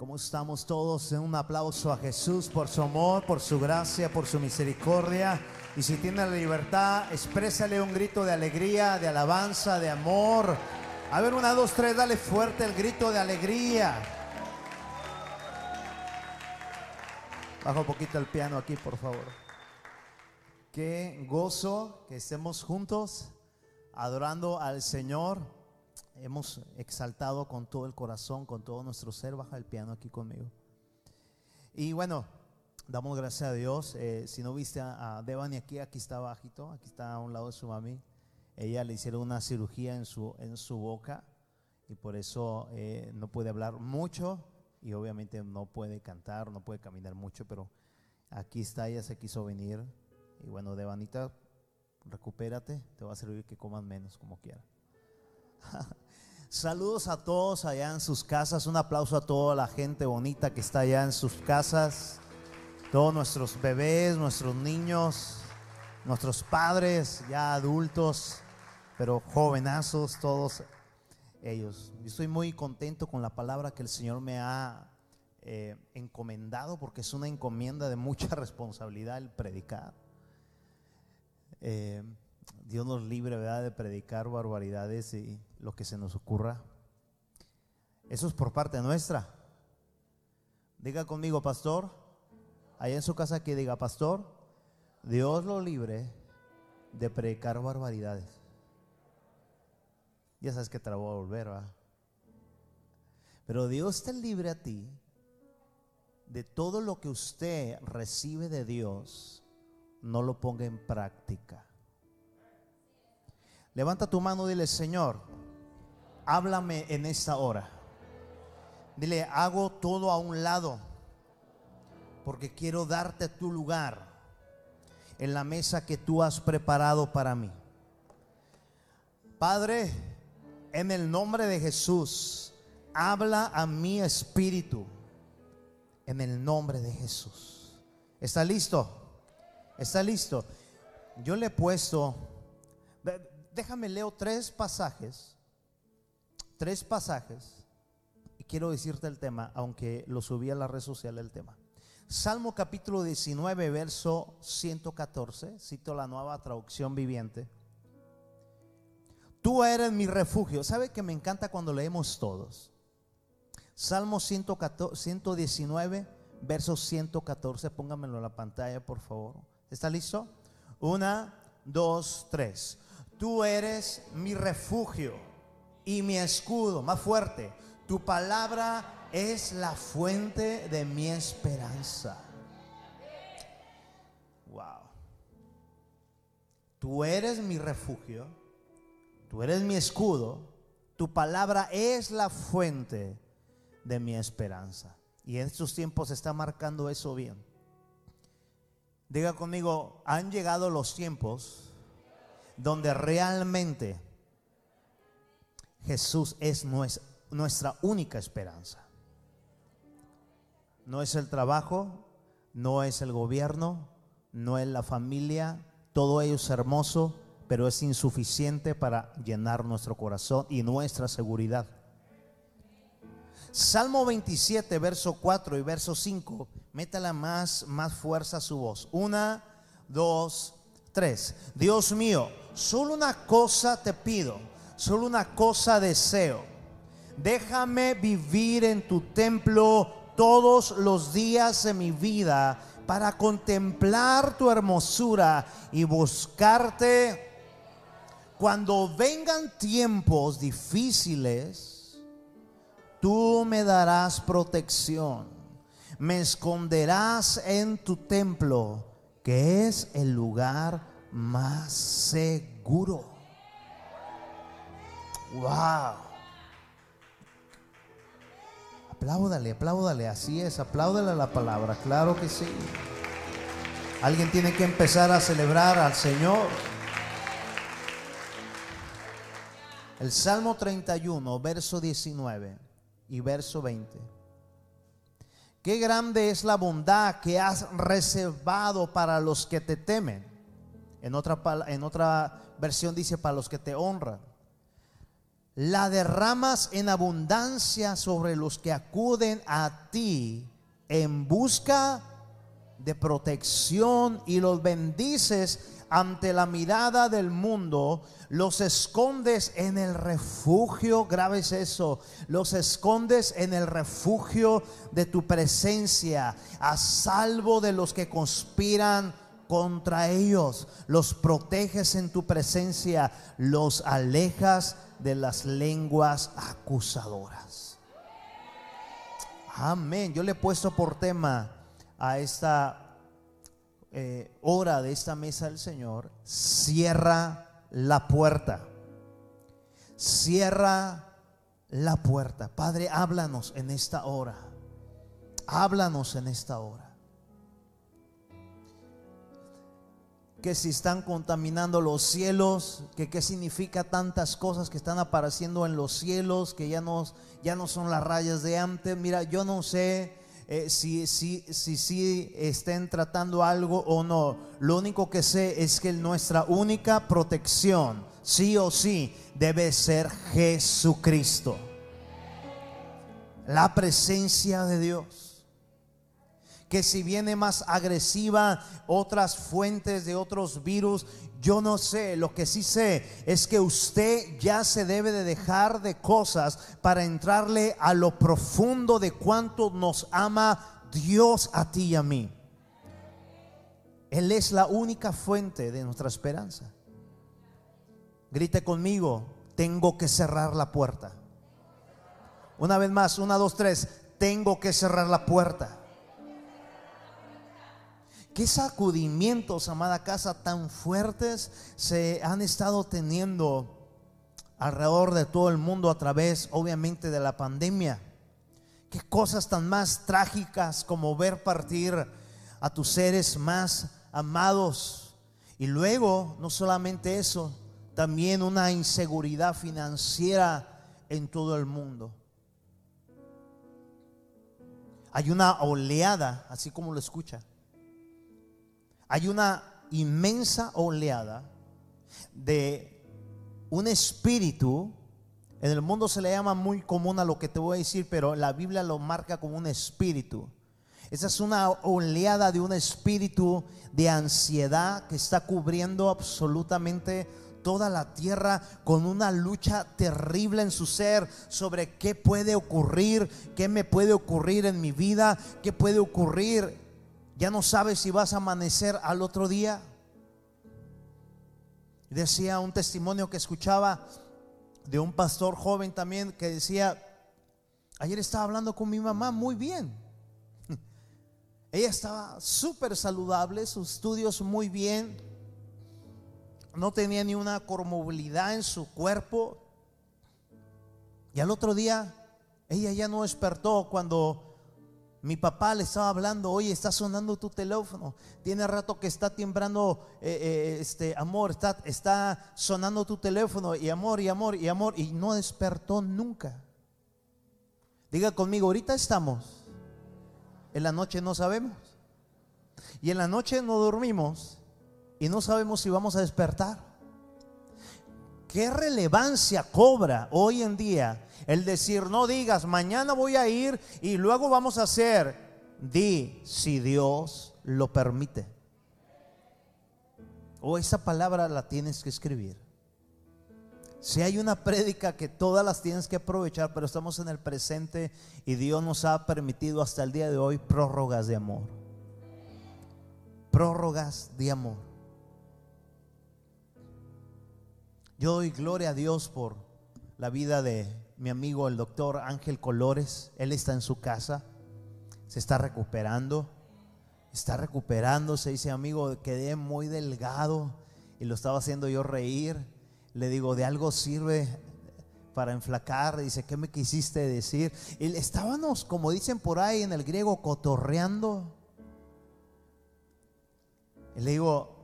¿Cómo estamos todos? Un aplauso a Jesús por su amor, por su gracia, por su misericordia. Y si tiene la libertad, exprésale un grito de alegría, de alabanza, de amor. A ver, una, dos, tres, dale fuerte el grito de alegría. Baja un poquito el piano aquí, por favor. Qué gozo que estemos juntos adorando al Señor hemos exaltado con todo el corazón, con todo nuestro ser. Baja el piano aquí conmigo. Y bueno, damos gracias a Dios. Eh, si no viste a, Devani aquí, aquí está bajito, aquí está a un lado de su mami. Ella le hicieron una cirugía en su, en su boca y por eso eh, no puede hablar mucho y obviamente no puede cantar, no puede caminar mucho, pero aquí está, ella se quiso venir. Y bueno, Devanita, recupérate, te va a servir que coman menos como quiera. Saludos a todos allá en sus casas. Un aplauso a toda la gente bonita que está allá en sus casas. Todos nuestros bebés, nuestros niños, nuestros padres ya adultos, pero jovenazos, todos ellos. Yo estoy muy contento con la palabra que el Señor me ha eh, encomendado porque es una encomienda de mucha responsabilidad el predicar. Eh, Dios nos libre, ¿verdad?, de predicar barbaridades y lo que se nos ocurra. Eso es por parte nuestra. Diga conmigo, pastor, allá en su casa que diga, pastor, Dios lo libre de predicar barbaridades. Ya sabes que te la voy a volver, ¿verdad? Pero Dios te libre a ti de todo lo que usted recibe de Dios, no lo ponga en práctica. Levanta tu mano y dile, Señor, háblame en esta hora. Dile, hago todo a un lado porque quiero darte tu lugar en la mesa que tú has preparado para mí. Padre, en el nombre de Jesús, habla a mi espíritu. En el nombre de Jesús. ¿Está listo? ¿Está listo? Yo le he puesto déjame leo tres pasajes, tres pasajes, y quiero decirte el tema, aunque lo subí a la red social el tema. Salmo capítulo 19, verso 114, cito la nueva traducción viviente. Tú eres mi refugio. ¿Sabe que me encanta cuando leemos todos? Salmo 119, verso 114. Póngamelo en la pantalla, por favor. ¿Está listo? Una, dos, tres. Tú eres mi refugio y mi escudo, más fuerte. Tu palabra es la fuente de mi esperanza. Wow. Tú eres mi refugio, tú eres mi escudo, tu palabra es la fuente de mi esperanza. Y en estos tiempos está marcando eso bien. Diga conmigo, han llegado los tiempos donde realmente Jesús es nuestra única esperanza. No es el trabajo, no es el gobierno, no es la familia, todo ello es hermoso, pero es insuficiente para llenar nuestro corazón y nuestra seguridad. Salmo 27, verso 4 y verso 5, métala más, más fuerza a su voz. Una, dos, tres. Dios mío, solo una cosa te pido, solo una cosa deseo. Déjame vivir en tu templo todos los días de mi vida para contemplar tu hermosura y buscarte. Cuando vengan tiempos difíciles, tú me darás protección. Me esconderás en tu templo, que es el lugar más seguro. Wow. Apláudale, apláudale, así es, apláudale a la palabra, claro que sí. Alguien tiene que empezar a celebrar al Señor. El Salmo 31, verso 19 y verso 20. Qué grande es la bondad que has reservado para los que te temen en otra, en otra versión dice para los que te honran. La derramas en abundancia sobre los que acuden a ti en busca de protección y los bendices ante la mirada del mundo, los escondes en el refugio, grabes eso, los escondes en el refugio de tu presencia, a salvo de los que conspiran contra ellos, los proteges en tu presencia, los alejas de las lenguas acusadoras. Amén. Yo le he puesto por tema a esta eh, hora de esta mesa del Señor, cierra la puerta. Cierra la puerta. Padre, háblanos en esta hora. Háblanos en esta hora. Que si están contaminando los cielos, que qué significa tantas cosas que están apareciendo en los cielos, que ya no, ya no son las rayas de antes. Mira, yo no sé eh, si, si, si, si estén tratando algo o no. Lo único que sé es que nuestra única protección, sí o sí, debe ser Jesucristo. La presencia de Dios que si viene más agresiva otras fuentes de otros virus, yo no sé, lo que sí sé es que usted ya se debe de dejar de cosas para entrarle a lo profundo de cuánto nos ama Dios a ti y a mí. Él es la única fuente de nuestra esperanza. Grite conmigo, tengo que cerrar la puerta. Una vez más, una, dos, tres, tengo que cerrar la puerta. ¿Qué sacudimientos, amada casa, tan fuertes se han estado teniendo alrededor de todo el mundo a través, obviamente, de la pandemia? ¿Qué cosas tan más trágicas como ver partir a tus seres más amados? Y luego, no solamente eso, también una inseguridad financiera en todo el mundo. Hay una oleada, así como lo escucha, hay una inmensa oleada de un espíritu. En el mundo se le llama muy común a lo que te voy a decir, pero la Biblia lo marca como un espíritu. Esa es una oleada de un espíritu de ansiedad que está cubriendo absolutamente toda la tierra con una lucha terrible en su ser sobre qué puede ocurrir, qué me puede ocurrir en mi vida, qué puede ocurrir ya no sabes si vas a amanecer al otro día. Decía un testimonio que escuchaba de un pastor joven también que decía, ayer estaba hablando con mi mamá muy bien. Ella estaba súper saludable, sus estudios muy bien, no tenía ni una comorbilidad en su cuerpo. Y al otro día, ella ya no despertó cuando mi papá le estaba hablando, oye, está sonando tu teléfono. Tiene rato que está timbrando, eh, eh, este amor, está, está sonando tu teléfono y amor y amor y amor y no despertó nunca. Diga conmigo, ahorita estamos. En la noche no sabemos. Y en la noche no dormimos y no sabemos si vamos a despertar. ¿Qué relevancia cobra hoy en día el decir, no digas, mañana voy a ir y luego vamos a hacer. Di, si Dios lo permite. O esa palabra la tienes que escribir. Si hay una prédica que todas las tienes que aprovechar, pero estamos en el presente y Dios nos ha permitido hasta el día de hoy prórrogas de amor. Prórrogas de amor. Yo doy gloria a Dios por la vida de mi amigo el doctor Ángel Colores, él está en su casa, se está recuperando, está recuperándose, dice amigo, quedé muy delgado y lo estaba haciendo yo reír. Le digo, de algo sirve para enflacar. Dice, ¿qué me quisiste decir? Y estábamos, como dicen por ahí en el griego, cotorreando. Le digo,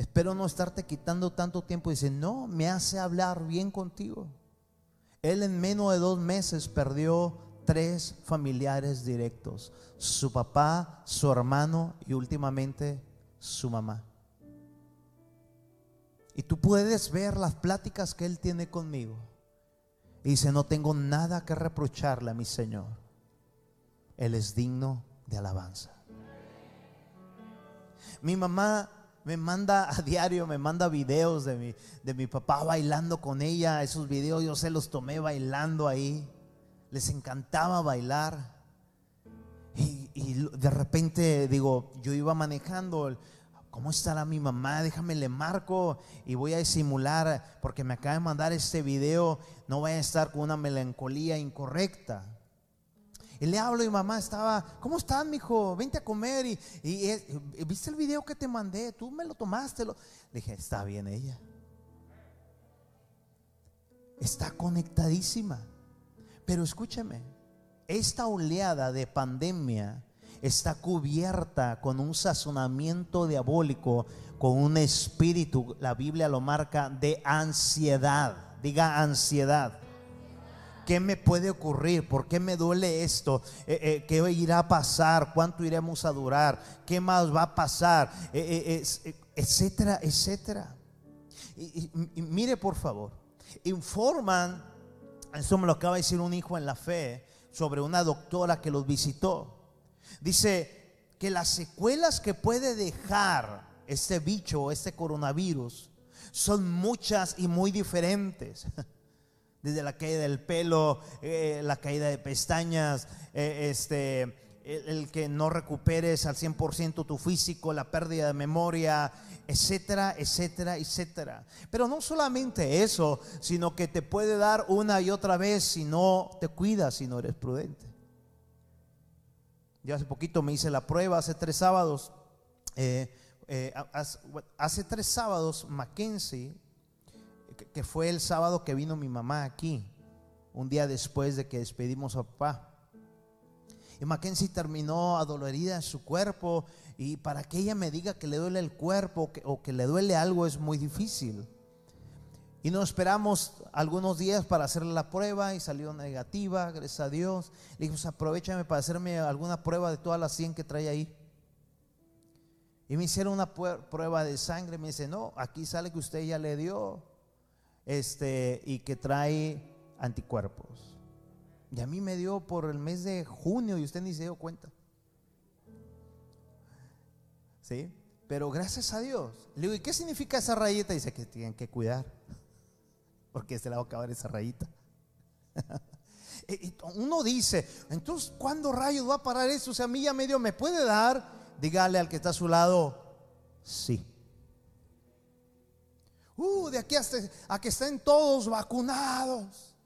espero no estarte quitando tanto tiempo. Dice, no, me hace hablar bien contigo. Él en menos de dos meses perdió tres familiares directos, su papá, su hermano y últimamente su mamá. Y tú puedes ver las pláticas que él tiene conmigo. Y dice, no tengo nada que reprocharle a mi Señor. Él es digno de alabanza. Mi mamá me manda a diario, me manda videos de mi, de mi papá bailando con ella. Esos videos yo se los tomé bailando ahí. Les encantaba bailar. Y, de repente digo, yo iba manejando, ¿cómo estará mi mamá? Déjame le marco y voy a disimular porque me acaba de mandar este video, no voy a estar con una melancolía incorrecta. Y le hablo y mamá estaba, ¿cómo estás, mijo? Vente a comer y, viste el video que te mandé, tú me lo tomaste. Lo... Le dije, está bien ella. Está conectadísima. Pero escúcheme, esta oleada de pandemia está cubierta con un sazonamiento diabólico, con un espíritu, la Biblia lo marca, de ansiedad. Diga ansiedad. ¿Qué me puede ocurrir? ¿Por qué me duele esto? Eh, eh, ¿Qué irá a pasar? ¿Cuánto iremos a durar? ¿Qué más va a pasar? Eh, etcétera, etcétera. y mire por favor, informan, eso me lo acaba de decir un hijo en la fe, sobre una doctora que los visitó. Dice que las secuelas que puede dejar este bicho, este coronavirus, son muchas y muy diferentes. Desde la caída del pelo, eh, la caída de pestañas, eh, este, el, que no recuperes al 100% tu físico, la pérdida de memoria, etcétera, etcétera, etcétera. Pero no solamente eso, sino que te puede dar una y otra vez si no te cuidas, si no eres prudente. Yo hace poquito me hice la prueba, hace tres sábados. Eh, hace tres sábados, Mackenzie, que fue el sábado que vino mi mamá aquí, un día después de que despedimos a papá. Y Mackenzie terminó adolorida en su cuerpo y para que ella me diga que le duele el cuerpo o que le duele algo es muy difícil. Y nos esperamos algunos días para hacerle la prueba y salió negativa, gracias a Dios. Le dijimos, aprovechame para hacerme alguna prueba de todas las 100 que trae ahí. Y me hicieron una prueba de sangre. Me dice, no, aquí sale que usted ya le dio este, y que trae anticuerpos. Y a mí me dio por el mes de junio y usted ni se dio cuenta. ¿Sí? Pero gracias a Dios. Le digo, ¿y qué significa esa rayita? Dice que tienen que cuidar porque se le va a acabar esa rayita. Uno dice, entonces, ¿cuándo rayos va a parar eso? O sea, a mí ya medio me puede dar. Dígale al que está a su lado, sí. Uh, de aquí hasta a que estén todos vacunados.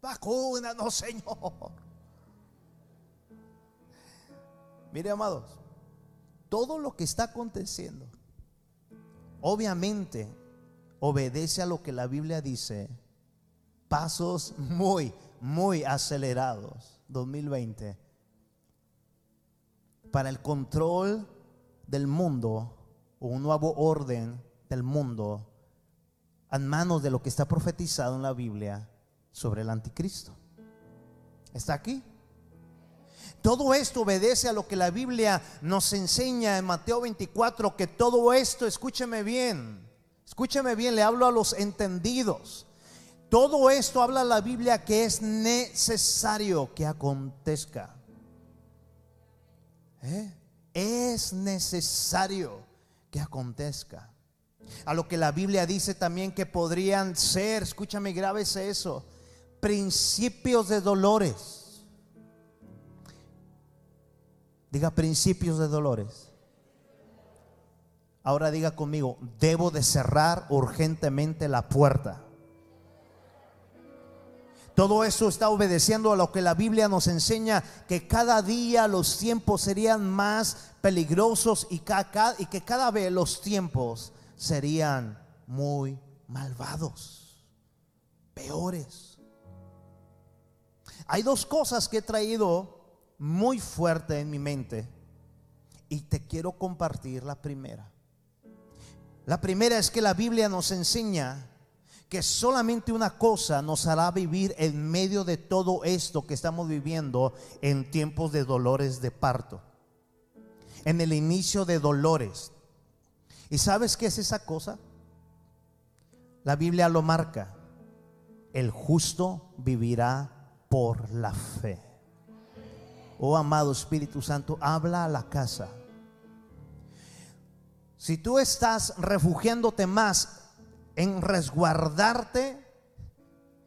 Vacuna, no, Señor. Mire, amados, todo lo que está aconteciendo, obviamente obedece a lo que la Biblia dice, pasos muy, muy acelerados, 2020, para el control del mundo un nuevo orden del mundo en manos de lo que está profetizado en la Biblia sobre el anticristo. ¿Está aquí? Todo esto obedece a lo que la Biblia nos enseña en Mateo 24, que todo esto, escúcheme bien, Escúcheme bien, le hablo a los entendidos. Todo esto habla la Biblia que es necesario que acontezca. ¿Eh? Es necesario que acontezca. A lo que la Biblia dice también que podrían ser, escúchame, grábese eso, principios de dolores. Diga principios de dolores. Ahora diga conmigo, debo de cerrar urgentemente la puerta. Todo eso está obedeciendo a lo que la Biblia nos enseña, que cada día los tiempos serían más peligrosos y que cada vez los tiempos serían muy malvados, peores. Hay dos cosas que he traído muy fuerte en mi mente y te quiero compartir la primera. La primera es que la Biblia nos enseña que solamente una cosa nos hará vivir en medio de todo esto que estamos viviendo en tiempos de dolores de parto, en el inicio de dolores. ¿Y sabes qué es esa cosa? La Biblia lo marca. el justo vivirá por la fe. Oh amado Espíritu Santo, habla a la casa. Si tú estás refugiándote más en resguardarte,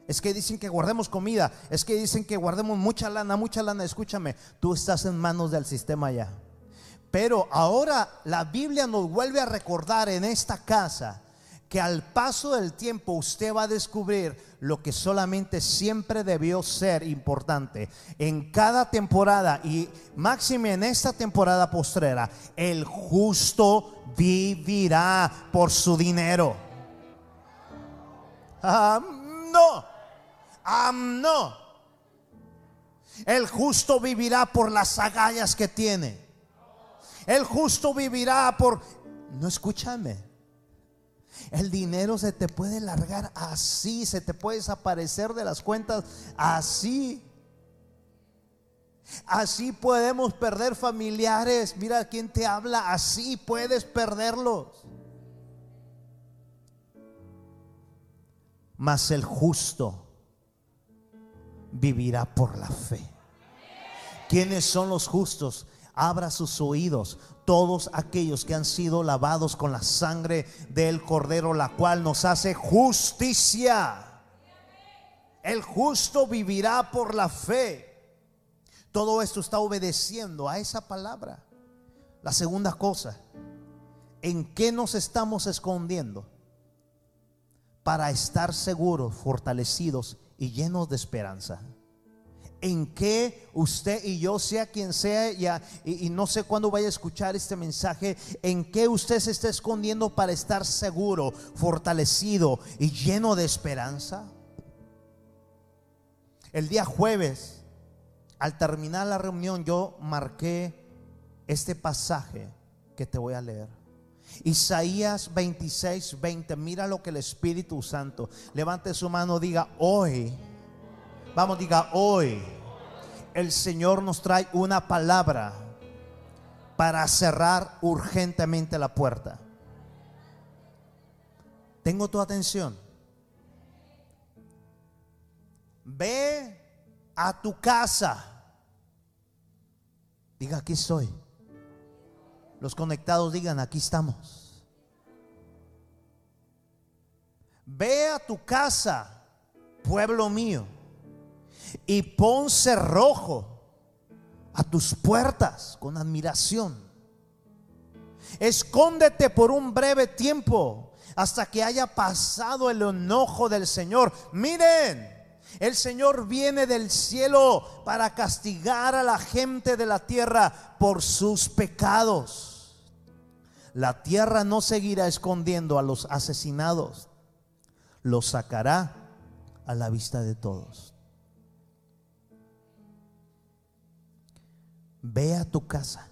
es que dicen que guardemos comida, es que dicen que guardemos mucha lana, mucha lana, escúchame, tú estás en manos del sistema ya. Pero ahora la Biblia nos vuelve a recordar en esta casa que al paso del tiempo usted va a descubrir lo que solamente siempre debió ser importante. En cada temporada y máxime en esta temporada postrera, el justo vivirá por su dinero. no, no. El justo vivirá por las agallas que tiene. El justo vivirá por... No escúchame. El dinero se te puede largar así, se te puede desaparecer de las cuentas así. Así podemos perder familiares. Mira quién te habla, así puedes perderlos. Mas el justo vivirá por la fe. ¿Quiénes son los justos? Abra sus oídos, todos aquellos que han sido lavados con la sangre del cordero, la cual nos hace justicia. El justo vivirá por la fe. Todo esto está obedeciendo a esa palabra. La segunda cosa, ¿en qué nos estamos escondiendo? Para estar seguros, fortalecidos y llenos de esperanza en que usted y yo, sea quien sea, y, y, no sé cuándo vaya a escuchar este mensaje, en que usted se está escondiendo para estar seguro, fortalecido y lleno de esperanza. El día jueves, al terminar la reunión, yo marqué este pasaje que te voy a leer. Isaías 26, 20. Mira lo que el Espíritu Santo. Levante su mano, diga hoy Vamos, diga, hoy el Señor nos trae una palabra para cerrar urgentemente la puerta. Tengo tu atención. Ve a tu casa. Diga, aquí estoy. Los conectados digan, aquí estamos. Ve a tu casa, pueblo mío y pon cerrojo a tus puertas con admiración. Escóndete por un breve tiempo hasta que haya pasado el enojo del Señor. Miren, el Señor viene del cielo para castigar a la gente de la tierra por sus pecados. La tierra no seguirá escondiendo a los asesinados, los sacará a la vista de todos. Ve a tu casa,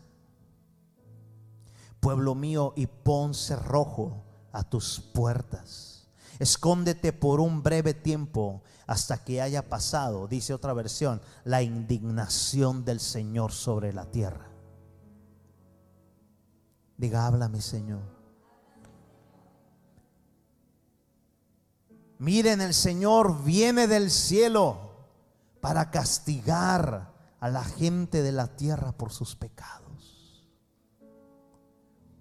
pueblo mío, y pon cerrojo a tus puertas. Escóndete por un breve tiempo hasta que haya pasado, dice otra versión, la indignación del Señor sobre la tierra. Diga, háblame, Señor. Miren, el Señor viene del cielo para castigar a la gente de la tierra por sus pecados.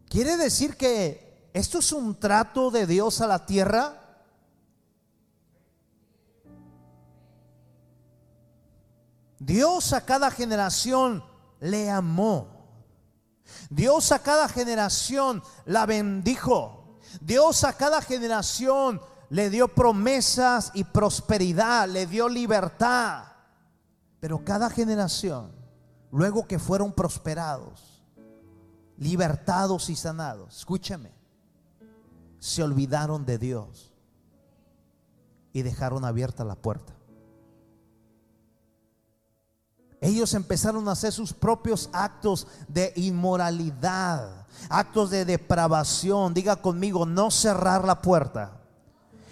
¿Quiere decir que esto es un trato de Dios a la tierra? Dios a cada generación le amó. Dios a cada generación la bendijo. Dios a cada generación le dio promesas y prosperidad, le dio libertad. Pero cada generación, luego que fueron prosperados, libertados y sanados, escúchame, se olvidaron de Dios y dejaron abierta la puerta. Ellos empezaron a hacer sus propios actos de inmoralidad, actos de depravación. Diga conmigo, no cerrar la puerta.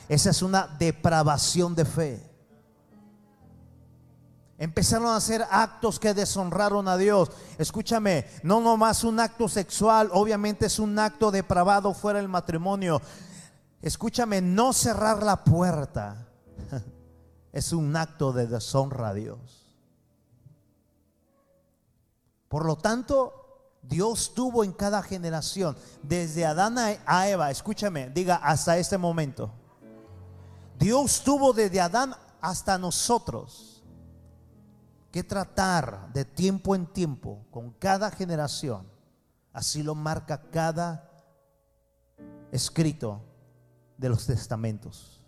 Esa es una depravación de fe. Empezaron a hacer actos que deshonraron a Dios. Escúchame, no nomás un acto sexual, obviamente es un acto depravado fuera del matrimonio. Escúchame, no cerrar la puerta es un acto de deshonra a Dios. Por lo tanto, Dios tuvo en cada generación, desde Adán a Eva, escúchame, diga hasta este momento. Dios tuvo desde Adán hasta nosotros que tratar de tiempo en tiempo con cada generación. Así lo marca cada escrito de los testamentos.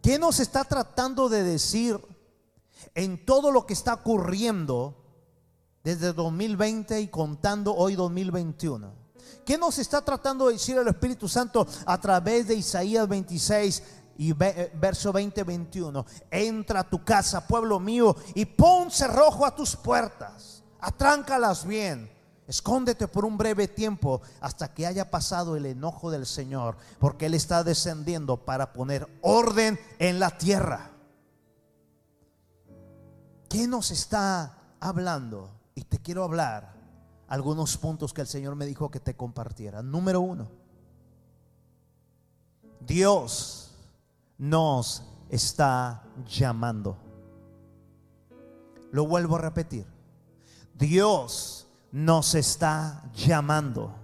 ¿Qué nos está tratando de decir en todo lo que está ocurriendo desde 2020 y contando hoy 2021? ¿Qué nos está tratando de decir el Espíritu Santo a través de Isaías 26 y eh, verso 20-21? Entra a tu casa, pueblo mío, y pon cerrojo a tus puertas, atráncalas bien Escóndete por un breve tiempo hasta que haya pasado el enojo del Señor, porque Él está descendiendo para poner orden en la tierra. ¿Qué nos está hablando? Y te quiero hablar algunos puntos que el Señor me dijo que te compartiera. Número uno, Dios nos está llamando. Lo vuelvo a repetir. Dios nos está llamando.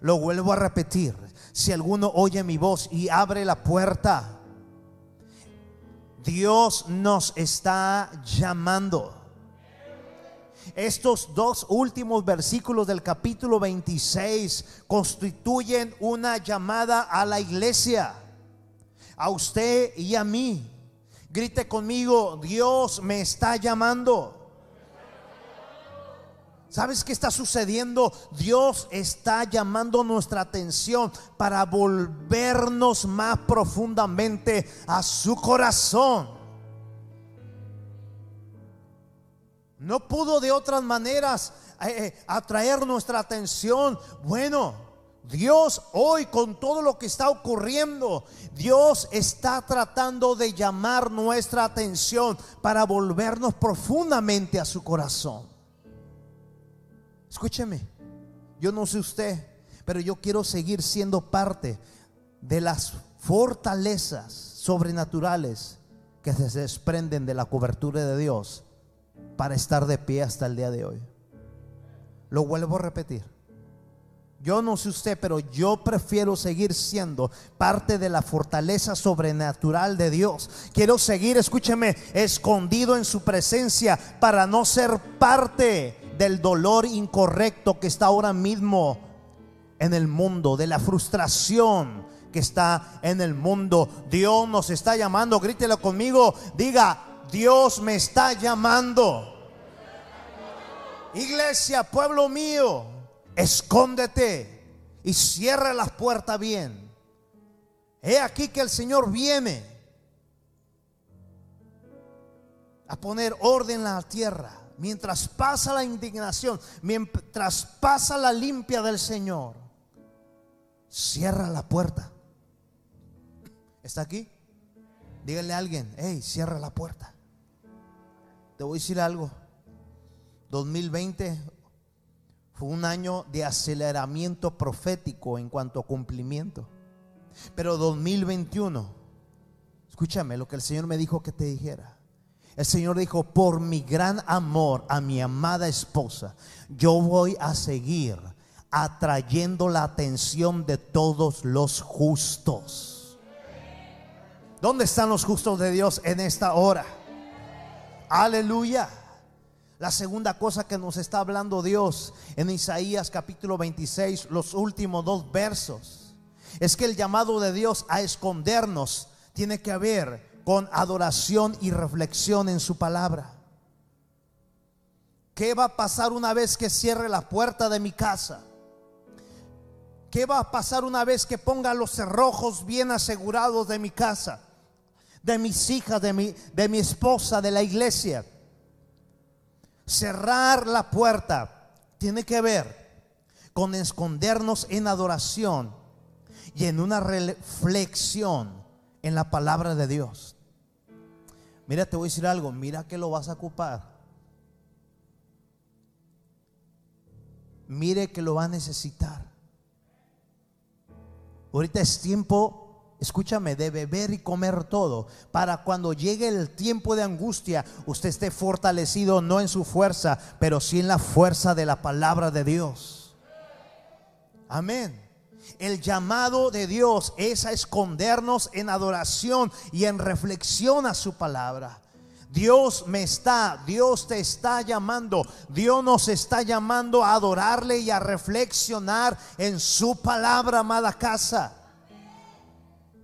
Lo vuelvo a repetir. Si alguno oye mi voz y abre la puerta, Dios nos está llamando. Estos dos últimos versículos del capítulo 26 constituyen una llamada a la iglesia, a usted y a mí. Grite conmigo, Dios me está llamando. ¿Sabes qué está sucediendo? Dios está llamando nuestra atención para volvernos más profundamente a su corazón. No pudo de otras maneras eh, eh, atraer nuestra atención. Bueno, Dios hoy con todo lo que está ocurriendo, Dios está tratando de llamar nuestra atención para volvernos profundamente a su corazón. Escúcheme, yo no sé usted, pero yo quiero seguir siendo parte de las fortalezas sobrenaturales que se desprenden de la cobertura de Dios para estar de pie hasta el día de hoy. Lo vuelvo a repetir. Yo no sé usted, pero yo prefiero seguir siendo parte de la fortaleza sobrenatural de Dios. Quiero seguir, escúcheme, escondido en su presencia para no ser parte del dolor incorrecto que está ahora mismo en el mundo, de la frustración que está en el mundo. Dios nos está llamando, grítelo conmigo, diga, Dios me está llamando. Iglesia, pueblo mío, escóndete y cierra las puertas bien. He aquí que el Señor viene a poner orden en la tierra mientras pasa la indignación, mientras pasa la limpia del Señor, cierra la puerta. ¿Está aquí? Dígale a alguien, hey, cierra la puerta. Te voy a decir algo. 2020 un año de aceleramiento profético en cuanto a cumplimiento. Pero 2021, escúchame lo que el Señor me dijo que te dijera. El Señor dijo, por mi gran amor a mi amada esposa, yo voy a seguir atrayendo la atención de todos los justos. ¿Dónde están los justos de Dios en esta hora? Aleluya. La segunda cosa que nos está hablando Dios en Isaías capítulo 26, los últimos dos versos, es que el llamado de Dios a escondernos tiene que haber con adoración y reflexión en su palabra. ¿Qué va a pasar una vez que cierre la puerta de mi casa? ¿Qué va a pasar una vez que ponga los cerrojos bien asegurados de mi casa, de mis hijas, de mi, de mi esposa, de la iglesia? Cerrar la puerta tiene que ver con escondernos en adoración y en una reflexión en la palabra de Dios. Mira, te voy a decir algo, mira que lo vas a ocupar. Mire que lo va a necesitar. Ahorita es tiempo escúchame, de beber y comer todo, para cuando llegue el tiempo de angustia, usted esté fortalecido no en su fuerza, pero sí en la fuerza de la palabra de Dios. Amén. El llamado de Dios es a escondernos en adoración y en reflexión a su palabra. Dios me está, Dios te está llamando, Dios nos está llamando a adorarle y a reflexionar en su palabra, amada casa.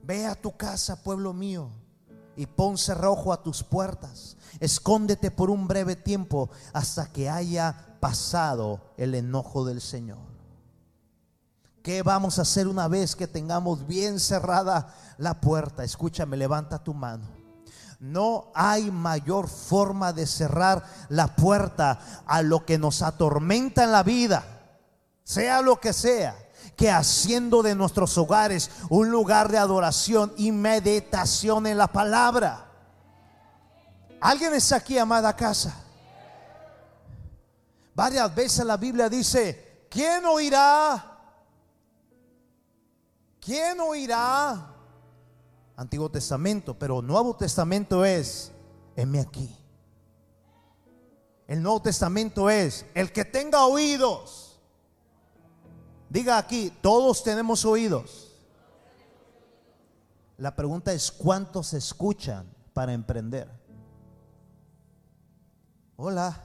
Ve a tu casa, pueblo mío, y pon cerrojo a tus puertas. Escóndete por un breve tiempo hasta que haya pasado el enojo del Señor. ¿Qué vamos a hacer una vez que tengamos bien cerrada la puerta? Escúchame, levanta tu mano. No hay mayor forma de cerrar la puerta a lo que nos atormenta en la vida, sea lo que sea, que haciendo de nuestros hogares un lugar de adoración y meditación en la palabra. ¿Alguien está aquí, amada casa? Varias veces la Biblia dice, ¿quién oirá? ¿Quién oirá? Antiguo Testamento, pero Nuevo Testamento es, heme aquí. El Nuevo Testamento es, el que tenga oídos. Diga aquí, todos tenemos oídos. La pregunta es, ¿cuántos escuchan para emprender? Hola.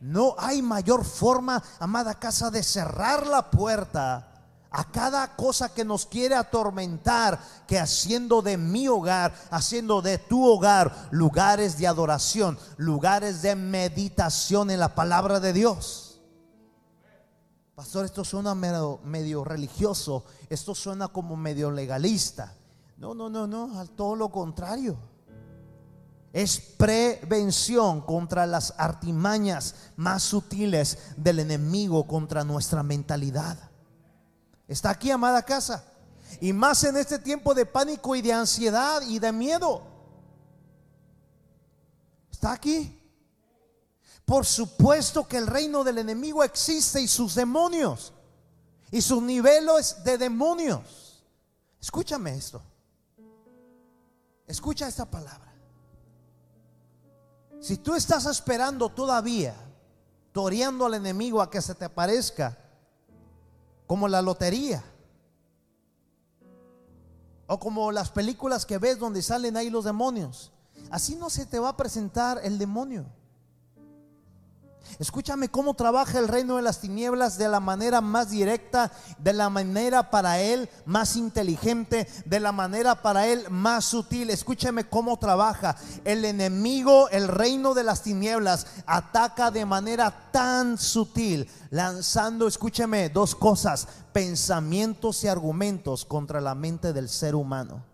No hay mayor forma, amada casa, de cerrar la puerta a cada cosa que nos quiere atormentar, que haciendo de mi hogar, haciendo de tu hogar lugares de adoración, lugares de meditación en la palabra de Dios. Pastor, esto suena medio, religioso, esto suena como medio legalista. No, no, no, no, al todo lo contrario. Es prevención contra las artimañas más sutiles del enemigo contra nuestra mentalidad. Está aquí, amada casa. Y más en este tiempo de pánico y de ansiedad y de miedo. Está aquí. Por supuesto que el reino del enemigo existe y sus demonios. Y sus niveles de demonios. Escúchame esto. Escucha esta palabra. Si tú estás esperando todavía, toreando al enemigo a que se te aparezca, como la lotería. O como las películas que ves donde salen ahí los demonios. Así no se te va a presentar el demonio. Escúchame cómo trabaja el reino de las tinieblas de la manera más directa, de la manera para él más inteligente, de la manera para él más sutil. Escúchame cómo trabaja. El enemigo, el reino de las tinieblas, ataca de manera tan sutil, lanzando, escúchame, dos cosas, pensamientos y argumentos contra la mente del ser humano.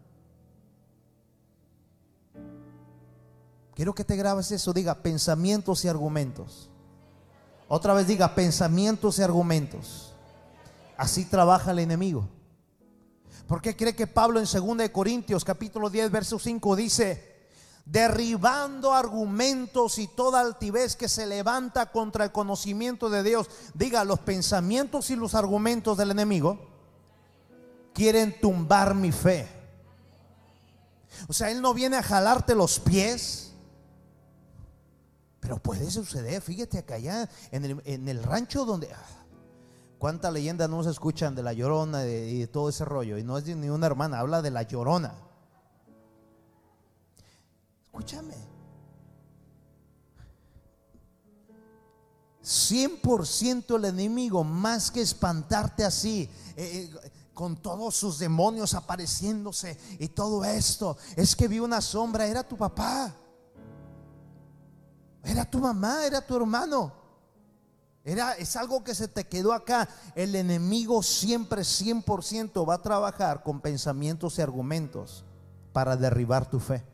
Quiero que te grabes eso, diga pensamientos y argumentos. Otra vez diga pensamientos y argumentos. Así trabaja el enemigo. ¿Por qué cree que Pablo en 2 Corintios capítulo 10 verso 5 dice, derribando argumentos y toda altivez que se levanta contra el conocimiento de Dios? Diga, los pensamientos y los argumentos del enemigo quieren tumbar mi fe. O sea, Él no viene a jalarte los pies. Pero puede suceder, fíjate acá allá, en el, rancho donde... Ah, ¿Cuántas leyendas no se escuchan de la llorona y de, todo ese rollo? Y no es ni una hermana, habla de la llorona. Escúchame. 100% el enemigo, más que espantarte así, eh, eh, con todos sus demonios apareciéndose y todo esto, es que vi una sombra, era tu papá. Era tu mamá, era tu hermano. Era, es algo que se te quedó acá. El enemigo siempre 100% va a trabajar con pensamientos y argumentos para derribar tu fe.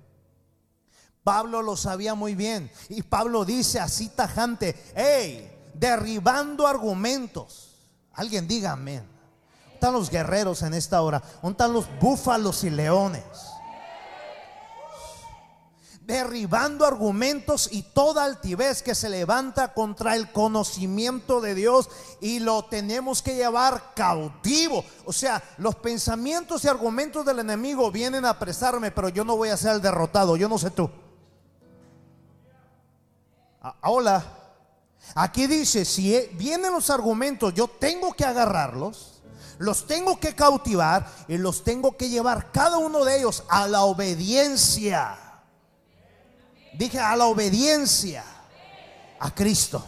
Pablo lo sabía muy bien. Y Pablo dice así tajante, hey, derribando argumentos. Alguien diga amén. ¿Dónde están los guerreros en esta hora? ¿Dónde están los búfalos y leones? Derribando argumentos y toda altivez que se levanta contra el conocimiento de Dios y lo tenemos que llevar cautivo. O sea, los pensamientos y argumentos del enemigo vienen a apresarme, pero yo no voy a ser el derrotado, yo no sé tú. Ah, hola. Aquí dice, si vienen los argumentos, yo tengo que agarrarlos, los tengo que cautivar y los tengo que llevar cada uno de ellos a la obediencia. Dije a la obediencia a Cristo.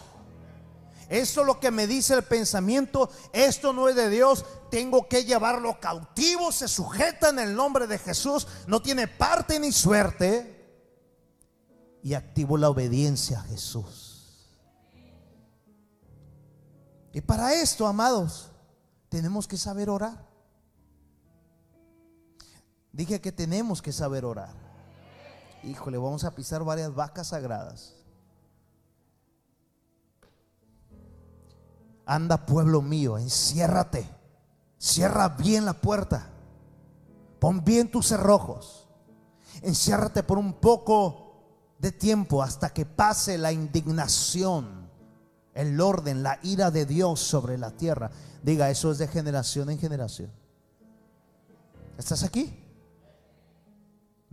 Esto es lo que me dice el pensamiento. Esto no es de Dios. Tengo que llevarlo cautivo. Se sujeta en el nombre de Jesús. No tiene parte ni suerte. Y activo la obediencia a Jesús. Y para esto, amados, tenemos que saber orar. Dije que tenemos que saber orar. Híjole, vamos a pisar varias vacas sagradas. Anda, pueblo mío, enciérrate. Cierra bien la puerta. Pon bien tus cerrojos. Enciérrate por un poco de tiempo hasta que pase la indignación, el orden, la ira de Dios sobre la tierra. Diga, eso es de generación en generación. ¿Estás aquí?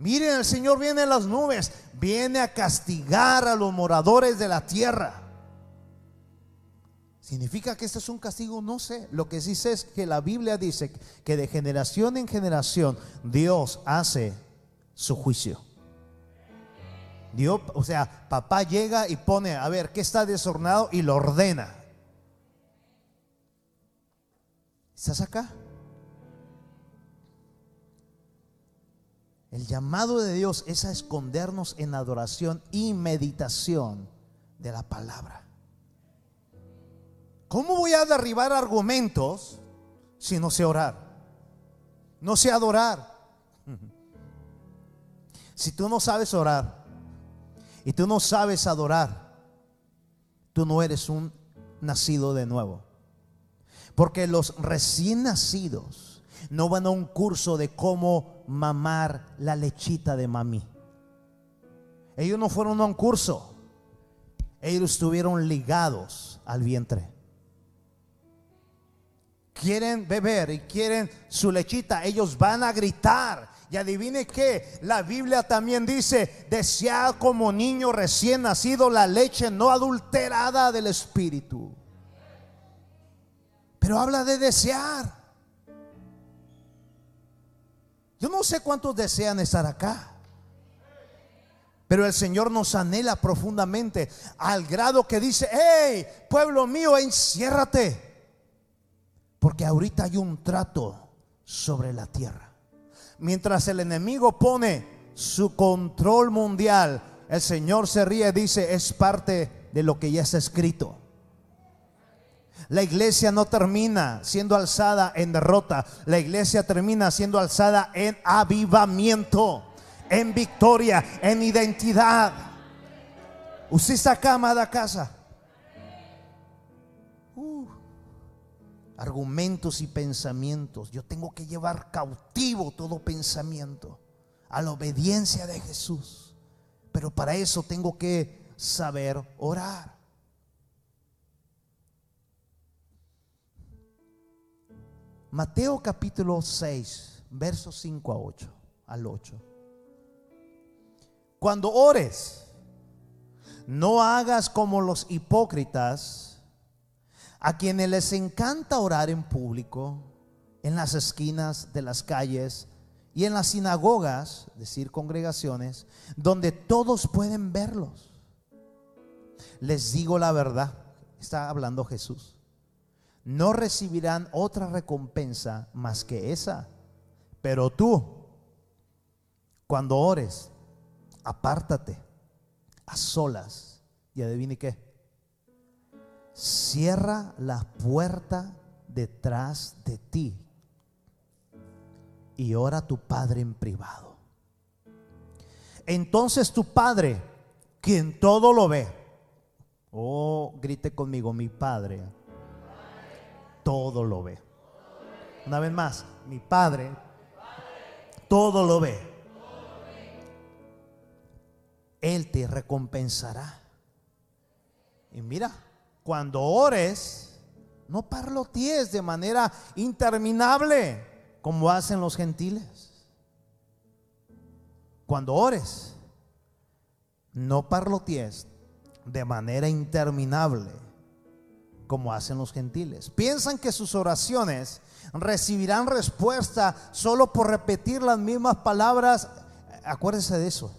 Miren, el Señor viene en las nubes, viene a castigar a los moradores de la tierra. ¿Significa que este es un castigo? No sé. Lo que sí sé es que la Biblia dice que de generación en generación Dios hace su juicio. Dios, o sea, papá llega y pone, a ver, ¿qué está desordenado? Y lo ordena. ¿Estás acá? El llamado de Dios es a escondernos en adoración y meditación de la palabra. ¿Cómo voy a derribar argumentos si no sé orar? No sé adorar. Si tú no sabes orar y tú no sabes adorar, tú no eres un nacido de nuevo. Porque los recién nacidos no van a un curso de cómo mamar la lechita de mami. Ellos no fueron a un curso. Ellos estuvieron ligados al vientre. Quieren beber y quieren su lechita. Ellos van a gritar. Y adivine que la Biblia también dice, desead como niño recién nacido la leche no adulterada del Espíritu. Pero habla de desear. Yo no sé cuántos desean estar acá. Pero el Señor nos anhela profundamente al grado que dice, hey, pueblo mío, enciérrate. Porque ahorita hay un trato sobre la tierra. Mientras el enemigo pone su control mundial, el Señor se ríe y dice, es parte de lo que ya está escrito. La iglesia no termina siendo alzada en derrota. La iglesia termina siendo alzada en avivamiento, en victoria, en identidad. Usted está acá, amada casa. Uh, argumentos y pensamientos. Yo tengo que llevar cautivo todo pensamiento a la obediencia de Jesús. Pero para eso tengo que saber orar. Mateo capítulo 6, versos 5 a 8, al 8. Cuando ores, no hagas como los hipócritas, a quienes les encanta orar en público, en las esquinas de las calles y en las sinagogas, decir congregaciones, donde todos pueden verlos. Les digo la verdad, está hablando Jesús no recibirán otra recompensa más que esa. Pero tú, cuando ores, apártate a solas y adivine qué. Cierra la puerta detrás de ti y ora a tu Padre en privado. Entonces tu Padre, quien todo lo ve, oh, grite conmigo, mi Padre todo lo ve. Una vez más, mi Padre todo lo ve. Él te recompensará. Y mira, cuando ores, no parlotees de manera interminable como hacen los gentiles. Cuando ores, no parlotees de manera interminable como hacen los gentiles. Piensan que sus oraciones recibirán respuesta solo por repetir las mismas palabras. Acuérdense de eso.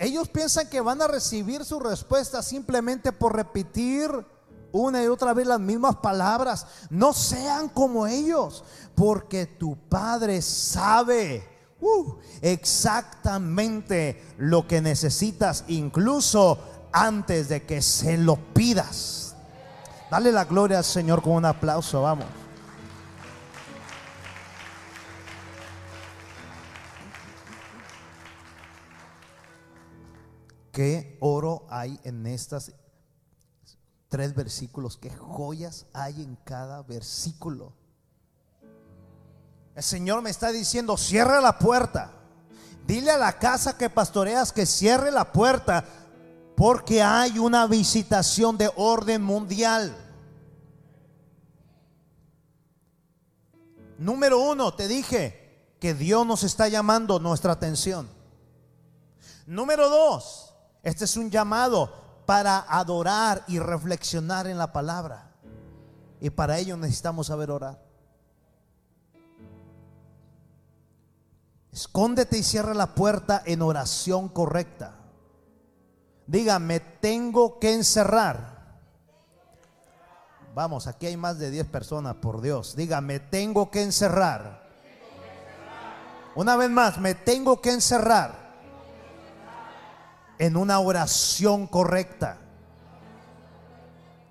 Ellos piensan que van a recibir su respuesta simplemente por repetir una y otra vez las mismas palabras. No sean como ellos, porque tu Padre sabe uh, exactamente lo que necesitas, incluso antes de que se lo pidas. Dale la gloria al Señor con un aplauso, vamos. qué oro hay en estas tres versículos, qué joyas hay en cada versículo. El Señor me está diciendo, cierra la puerta. Dile a la casa que pastoreas que cierre la puerta porque hay una visitación de orden mundial. Número uno, te dije que Dios nos está llamando nuestra atención. Número dos, este es un llamado para adorar y reflexionar en la palabra. Y para ello necesitamos saber orar. Escóndete y cierra la puerta en oración correcta. Diga, me tengo que encerrar. Vamos, aquí hay más de 10 personas, por Dios. Diga, me tengo que encerrar. Una vez más, me tengo que encerrar en una oración correcta.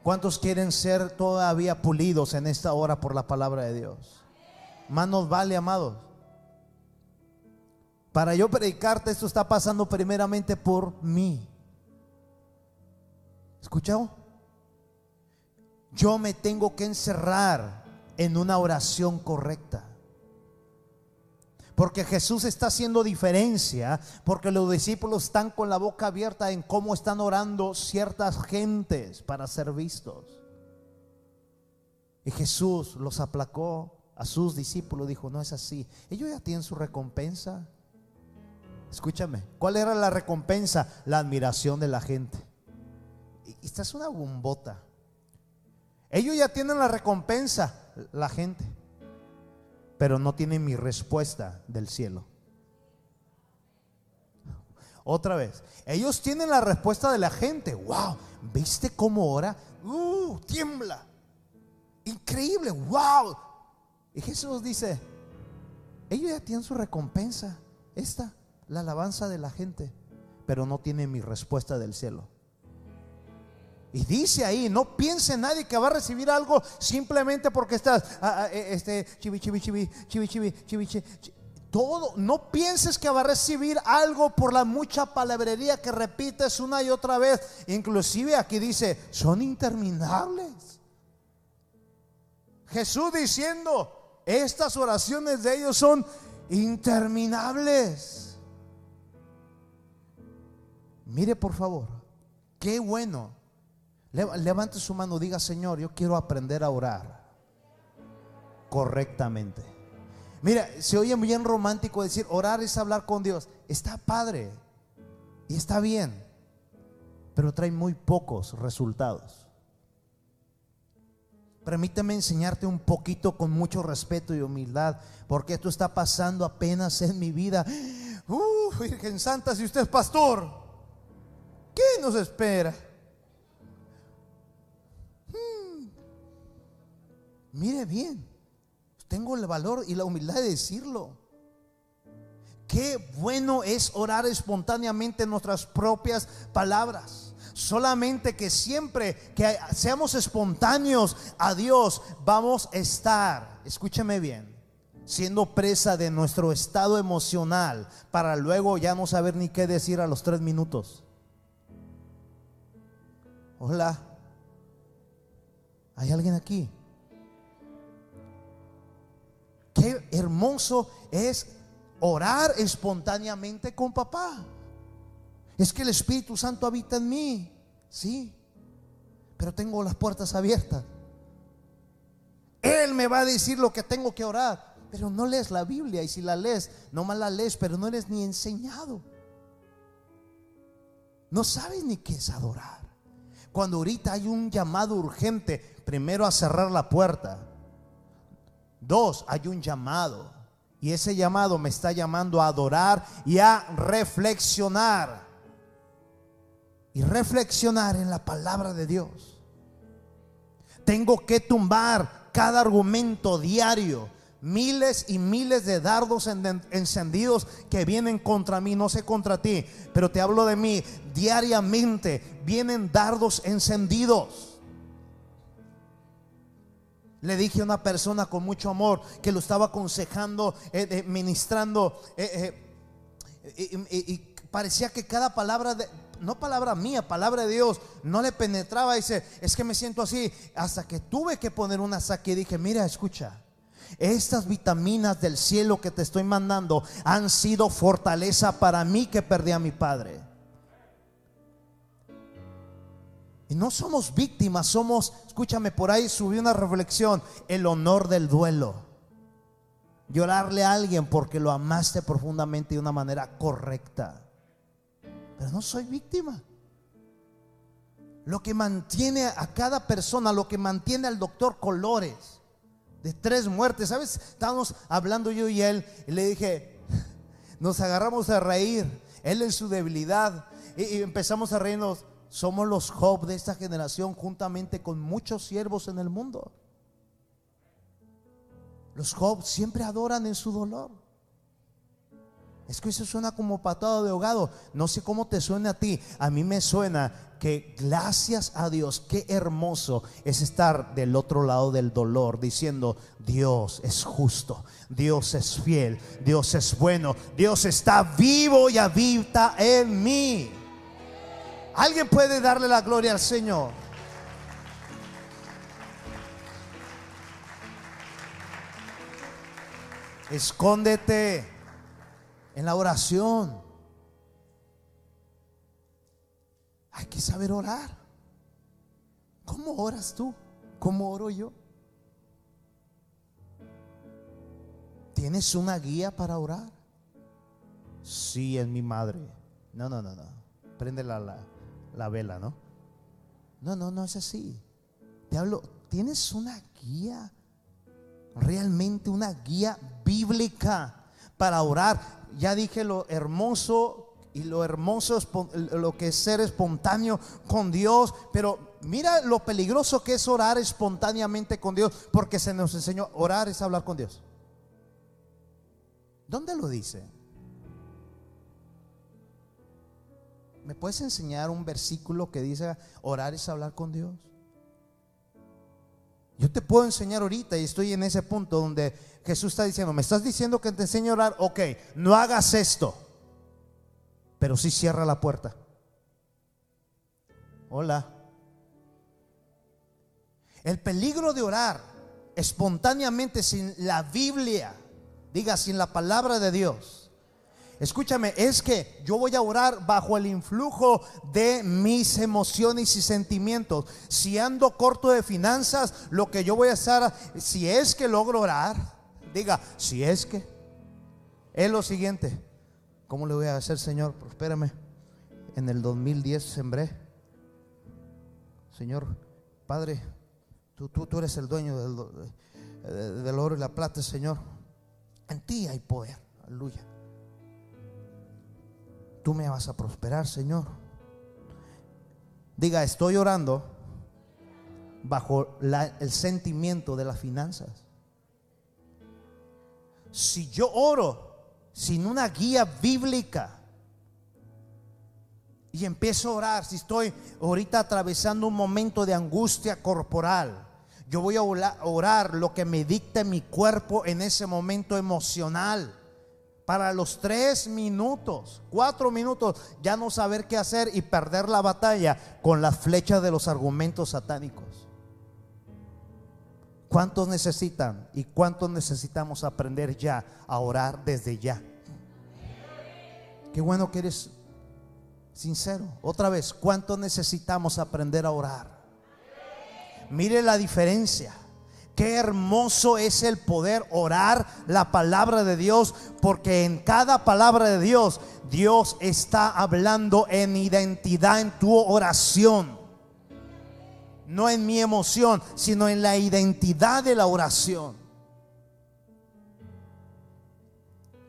¿Cuántos quieren ser todavía pulidos en esta hora por la palabra de Dios? Más nos vale, amados. Para yo predicarte, esto está pasando primeramente por mí. ¿Escuchado? Yo me tengo que encerrar en una oración correcta. Porque Jesús está haciendo diferencia, porque los discípulos están con la boca abierta en cómo están orando ciertas gentes para ser vistos. Y Jesús los aplacó a sus discípulos, dijo, no es así, ellos ya tienen su recompensa. Escúchame, ¿cuál era la recompensa? La admiración de la gente. Esta es una bombota. Ellos ya tienen la recompensa, la gente pero no tiene mi respuesta del cielo. Otra vez, ellos tienen la respuesta de la gente. Wow, ¿viste cómo ora? Uh, tiembla. Increíble, wow. Y Jesús dice, ellos ya tienen su recompensa. Esta, la alabanza de la gente, pero no tiene mi respuesta del cielo. Y dice ahí, no piense nadie que va a recibir algo simplemente porque estás, ah, ah, eh, este, chibi, chibi, chibi, chibi, chibi, chibi, todo, no pienses que va a recibir algo por la mucha palabrería que repites una y otra vez. Inclusive aquí dice, son interminables. Jesús diciendo, estas oraciones de ellos son interminables. Mire por favor, qué bueno Levante su mano, diga, Señor, yo quiero aprender a orar correctamente. Mira, se oye bien romántico decir, orar es hablar con Dios. Está padre y está bien, pero trae muy pocos resultados. Permíteme enseñarte un poquito con mucho respeto y humildad, porque esto está pasando apenas en mi vida. Uh, Virgen Santa, si usted es pastor, ¿qué nos espera? Mire bien, tengo el valor y la humildad de decirlo. Qué bueno es orar espontáneamente nuestras propias palabras. Solamente que siempre que seamos espontáneos a Dios, vamos a estar, escúcheme bien, siendo presa de nuestro estado emocional para luego ya no saber ni qué decir a los tres minutos. Hola, ¿hay alguien aquí? Qué hermoso es orar espontáneamente con papá. Es que el Espíritu Santo habita en mí. Sí, pero tengo las puertas abiertas. Él me va a decir lo que tengo que orar. Pero no lees la Biblia y si la lees, no más la lees, pero no eres ni enseñado. No sabes ni qué es adorar. Cuando ahorita hay un llamado urgente, primero a cerrar la puerta. Dos, hay un llamado. Y ese llamado me está llamando a adorar y a reflexionar. Y reflexionar en la palabra de Dios. Tengo que tumbar cada argumento diario miles y miles de dardos encendidos que vienen contra mí, no sé contra ti, pero te hablo de mí. Diariamente vienen dardos encendidos. Le dije a una persona con mucho amor que lo estaba aconsejando, eh, eh, ministrando, eh, y, parecía que cada palabra de, no palabra mía, palabra de Dios, no le penetraba. Dice, es que me siento así. Hasta que tuve que poner una saque y dije, mira, escucha. Estas vitaminas del cielo que te estoy mandando han sido fortaleza para mí que perdí a mi padre. Y no somos víctimas, somos, escúchame, por ahí subí una reflexión, el honor del duelo. Llorarle a alguien porque lo amaste profundamente de una manera correcta. Pero no soy víctima. Lo que mantiene a cada persona, lo que mantiene al doctor Colores, de tres muertes. ¿Sabes? Estábamos hablando yo y él y le dije, nos agarramos a reír, él en su debilidad y, empezamos a reírnos. Somos los Job de esta generación juntamente con muchos siervos en el mundo. Los Job siempre adoran en su dolor. Es que eso suena como patado de ahogado. No sé cómo te suena a ti. A mí me suena que gracias a Dios, qué hermoso es estar del otro lado del dolor diciendo, Dios es justo, Dios es fiel, Dios es bueno, Dios está vivo y habita en mí. ¿Alguien puede darle la gloria al Señor? Escóndete en la oración. Hay que saber orar. ¿Cómo oras tú? ¿Cómo oro yo? ¿Tienes una guía para orar? Sí, es mi madre. No, no, no, no. Prende la, la, la vela, ¿no? No, no, no es así. Te hablo, ¿tienes una guía? Realmente una guía bíblica para orar ya dije lo hermoso y lo hermoso lo que es ser espontáneo con Dios, pero mira lo peligroso que es orar espontáneamente con Dios, porque se nos enseñó, orar es hablar con Dios. ¿Dónde lo dice? ¿Me puedes enseñar un versículo que dice orar es hablar con Dios? Yo te puedo enseñar ahorita y estoy en ese punto donde Jesús está diciendo, me estás diciendo que te enseño a orar, ok, no hagas esto, pero sí cierra la puerta. Hola. El peligro de orar espontáneamente sin la Biblia, diga, sin la palabra de Dios, Escúchame, es que yo voy a orar bajo el influjo de mis emociones y sentimientos. Si ando corto de finanzas, lo que yo voy a hacer, si es que logro orar, diga, si es que, es lo siguiente. ¿Cómo le voy a hacer, Señor? Prospérame. En el 2010 sembré. Señor, Padre, tú, tú, tú eres el dueño del, del oro y la plata, Señor. En ti hay poder. Aleluya tú me vas a prosperar, Señor. Diga, estoy orando bajo el sentimiento de las finanzas. Si yo oro sin una guía bíblica y empiezo a orar, si estoy ahorita atravesando un momento de angustia corporal, yo voy a orar lo que me dicta mi cuerpo en ese momento emocional para los tres minutos, cuatro minutos, ya no saber qué hacer y perder la batalla con las flechas de los argumentos satánicos. ¿Cuántos necesitan y cuántos necesitamos aprender ya a orar desde ya? Qué bueno que eres Sincero, otra vez, ¿cuánto necesitamos aprender a orar? Mire la diferencia. Qué hermoso es el poder orar la palabra de Dios, porque en cada palabra de Dios, Dios está hablando en identidad en tu oración. No en mi emoción, sino en la identidad de la oración.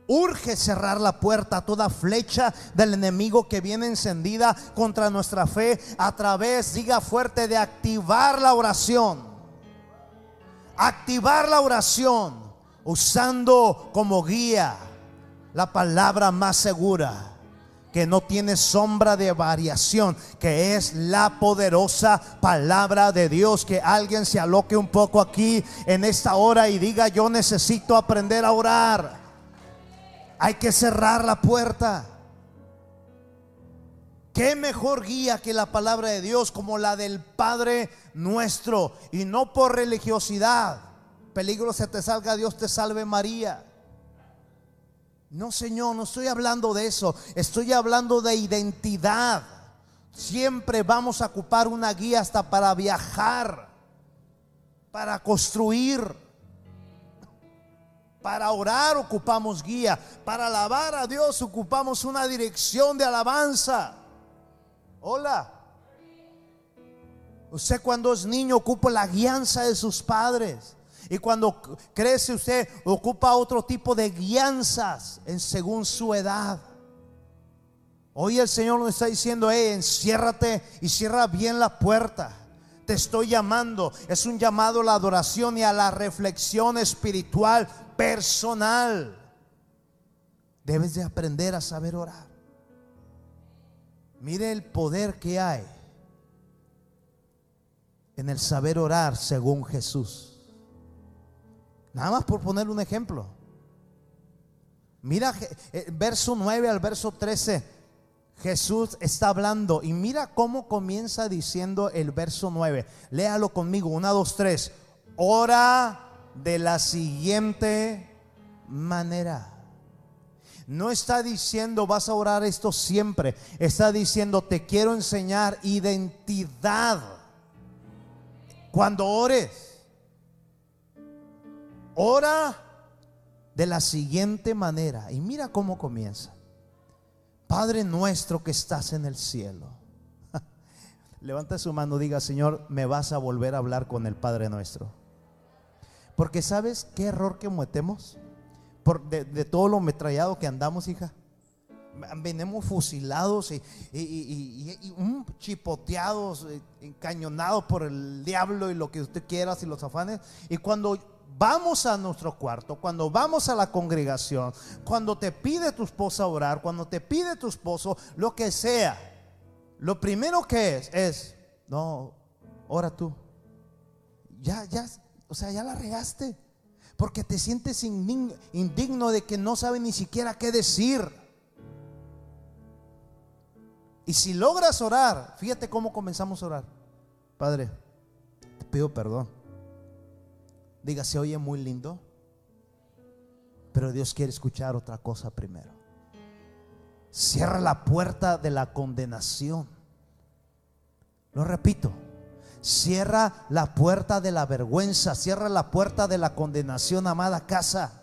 Urge cerrar la puerta a toda flecha del enemigo que viene encendida contra nuestra fe a través, diga fuerte, de activar la oración. Activar la oración usando como guía la palabra más segura que no tiene sombra de variación, que es la poderosa palabra de Dios. Que alguien se aloque un poco aquí en esta hora y diga, yo necesito aprender a orar. Hay que cerrar la puerta. ¿Qué mejor guía que la palabra de Dios como la del Padre nuestro? Y no por religiosidad. Peligro se te salga, Dios te salve María. No, Señor, no estoy hablando de eso. Estoy hablando de identidad. Siempre vamos a ocupar una guía hasta para viajar, para construir. Para orar ocupamos guía. Para alabar a Dios ocupamos una dirección de alabanza. Hola. Usted cuando es niño ocupa la guianza de sus padres. Y cuando crece usted ocupa otro tipo de guianzas en según su edad. Hoy el Señor nos está diciendo, hey, enciérrate y cierra bien la puerta. Te estoy llamando. Es un llamado a la adoración y a la reflexión espiritual personal. Debes de aprender a saber orar. Mire el poder que hay en el saber orar según Jesús. Nada más por poner un ejemplo. Mira, eh, verso 9 al verso 13, Jesús está hablando y mira cómo comienza diciendo el verso 9. Léalo conmigo, 1, 2, 3. Ora de la siguiente manera. No está diciendo vas a orar esto siempre. Está diciendo te quiero enseñar identidad. Cuando ores, ora de la siguiente manera. Y mira cómo comienza. Padre nuestro que estás en el cielo. Levanta su mano, diga, Señor, me vas a volver a hablar con el Padre nuestro. Porque sabes qué error que cometemos Por de, todo lo metrallado que andamos, hija. Venimos fusilados y, y, chipoteados, eh, encañonados por el diablo y lo que usted quiera, y los afanes. Y cuando vamos a nuestro cuarto, cuando vamos a la congregación, cuando te pide tu esposa orar, cuando te pide tu esposo, lo que sea, lo primero que es, es, no, ora tú. Ya, ya, o sea, ya la regaste. Porque te sientes indigno de que no sabe ni siquiera qué decir. Y si logras orar, fíjate cómo comenzamos a orar. Padre, te pido perdón. Diga, se oye muy lindo, pero Dios quiere escuchar otra cosa primero. Cierra la puerta de la condenación. Lo repito, Cierra la puerta de la vergüenza, cierra la puerta de la condenación, amada casa.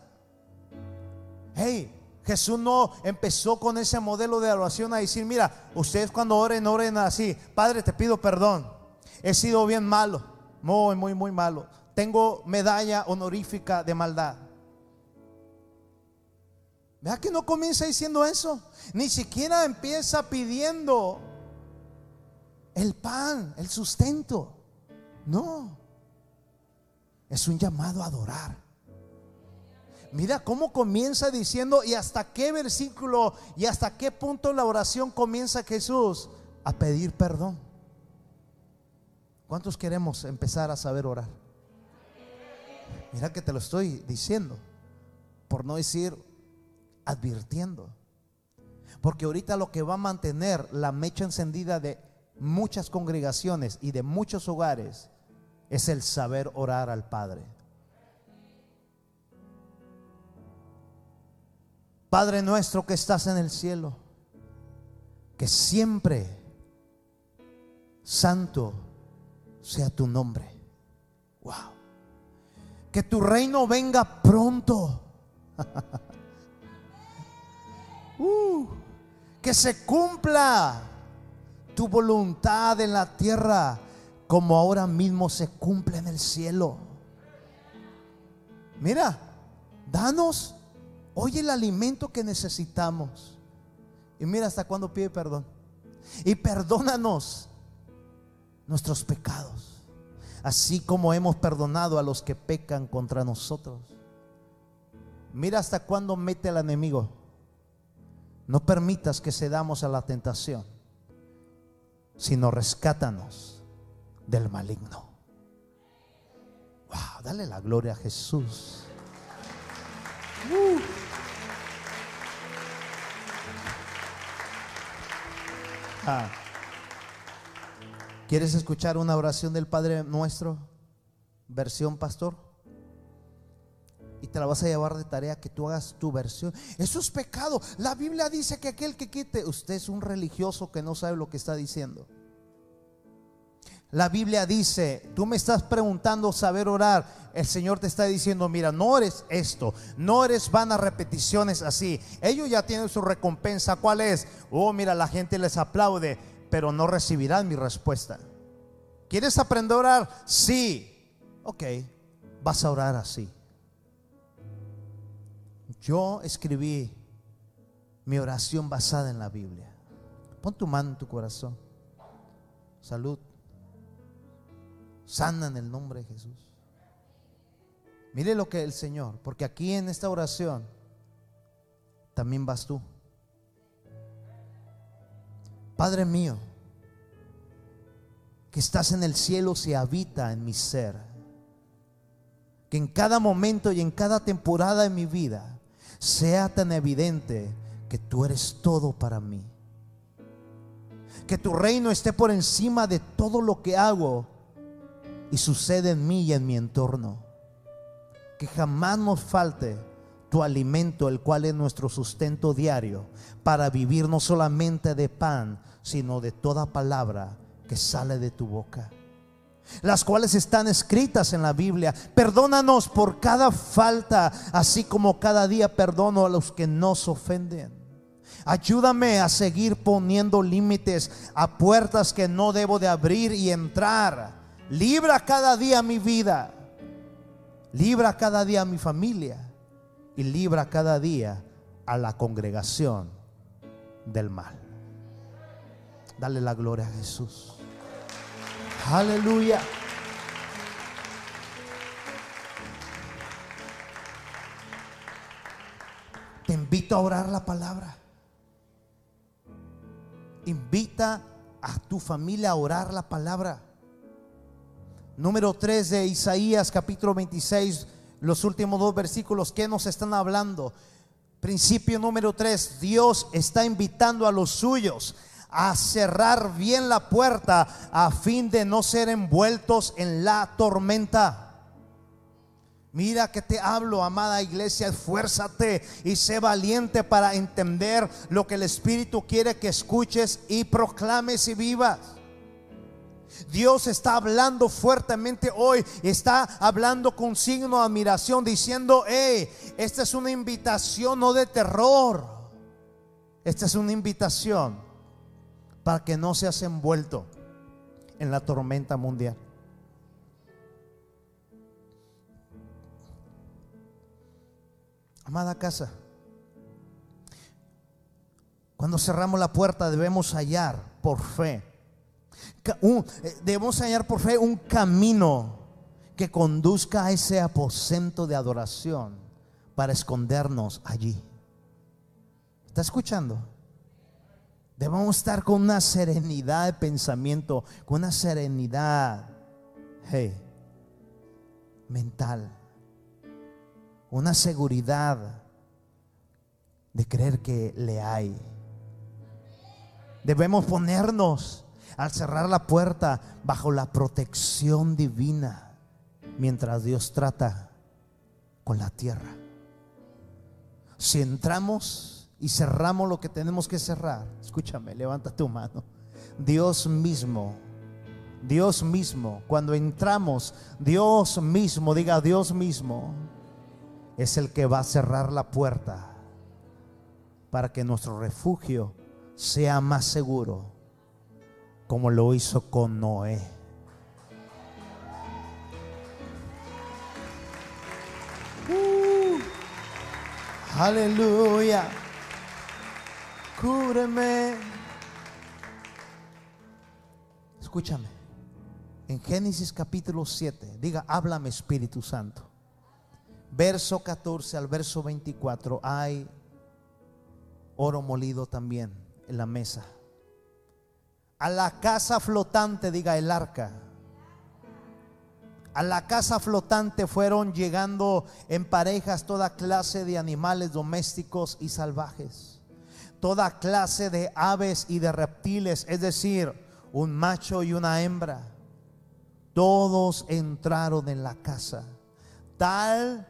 Hey, Jesús no empezó con ese modelo de oración a decir, mira, ustedes cuando oren, oren así, Padre, te pido perdón, he sido bien malo, muy, muy, muy malo, tengo medalla honorífica de maldad. Vea que no comienza diciendo eso, ni siquiera empieza pidiendo el pan, el sustento. No. Es un llamado a adorar. Mira cómo comienza diciendo y hasta qué versículo y hasta qué punto la oración comienza Jesús a pedir perdón. ¿Cuántos queremos empezar a saber orar? Mira que te lo estoy diciendo, por no decir advirtiendo. Porque ahorita lo que va a mantener la mecha encendida de muchas congregaciones y de muchos hogares es el saber orar al Padre. Padre nuestro que estás en el cielo, que siempre santo sea tu nombre. Wow. Que tu reino venga pronto. Uh, que se cumpla tu voluntad en la tierra como ahora mismo se cumple en el cielo. Mira, danos hoy el alimento que necesitamos. Y mira hasta cuándo pide perdón. Y perdónanos nuestros pecados, así como hemos perdonado a los que pecan contra nosotros. Mira hasta cuándo mete el enemigo. No permitas que cedamos a la tentación, sino rescátanos del maligno. Wow, dale la gloria a Jesús. Uh. Ah. ¿Quieres escuchar una oración del Padre nuestro? Versión pastor. Y te la vas a llevar de tarea que tú hagas tu versión. Eso es pecado. La Biblia dice que aquel que quite, usted es un religioso que no sabe lo que está diciendo. La Biblia dice, tú me estás preguntando saber orar. El Señor te está diciendo, mira, no eres esto, no eres vanas repeticiones así. Ellos ya tienen su recompensa. ¿Cuál es? Oh, mira, la gente les aplaude, pero no recibirán mi respuesta. ¿Quieres aprender a orar? Sí. Ok, vas a orar así. Yo escribí mi oración basada en la Biblia. Pon tu mano en tu corazón. Salud sana en el nombre de Jesús. Mire lo que el Señor, porque aquí en esta oración también vas tú. Padre mío, que estás en el cielo se habita en mi ser. Que en cada momento y en cada temporada de mi vida sea tan evidente que tú eres todo para mí. Que tu reino esté por encima de todo lo que hago y sucede en mí y en mi entorno. Que jamás nos falte tu alimento, el cual es nuestro sustento diario, para vivir no solamente de pan, sino de toda palabra que sale de tu boca. Las cuales están escritas en la Biblia. Perdónanos por cada falta, así como cada día perdono a los que nos ofenden. Ayúdame a seguir poniendo límites a puertas que no debo de abrir y entrar Libra cada día mi vida. Libra cada día mi familia. Y libra cada día a la congregación del mal. Dale la gloria a Jesús. Aleluya. Te invito a orar la palabra. Invita a tu familia a orar la palabra número 3 de Isaías capítulo 26, los últimos dos versículos que nos están hablando. Principio número 3, Dios está invitando a los suyos a cerrar bien la puerta a fin de no ser envueltos en la tormenta. Mira que te hablo, amada iglesia, esfuérzate y sé valiente para entender lo que el Espíritu quiere que escuches y proclames y vivas. Dios está hablando fuertemente hoy, está hablando con signo de admiración, diciendo, hey, esta es una invitación no de terror, esta es una invitación para que no seas envuelto en la tormenta mundial. Amada casa, cuando cerramos la puerta debemos hallar por fe eh, debemos hallar por fe un camino que conduzca a ese aposento de adoración para escondernos allí. ¿Está escuchando? Debemos estar con una serenidad de pensamiento, con una serenidad mental, una seguridad de creer que le hay. Debemos ponernos al cerrar la puerta bajo la protección divina mientras Dios trata con la tierra. Si entramos y cerramos lo que tenemos que cerrar, escúchame, levanta tu mano. Dios mismo, Dios mismo, cuando entramos, Dios mismo, diga Dios mismo, es el que va a cerrar la puerta para que nuestro refugio sea más seguro, como lo hizo con Noé. Uh, aleluya. Cúbreme. Escúchame. En Génesis capítulo 7, diga, háblame Espíritu Santo. Verso 14 al verso 24 hay oro molido también en la mesa. A la casa flotante, diga el arca. A la casa flotante fueron llegando en parejas toda clase de animales domésticos y salvajes. Toda clase de aves y de reptiles, es decir, un macho y una hembra. Todos entraron en la casa, tal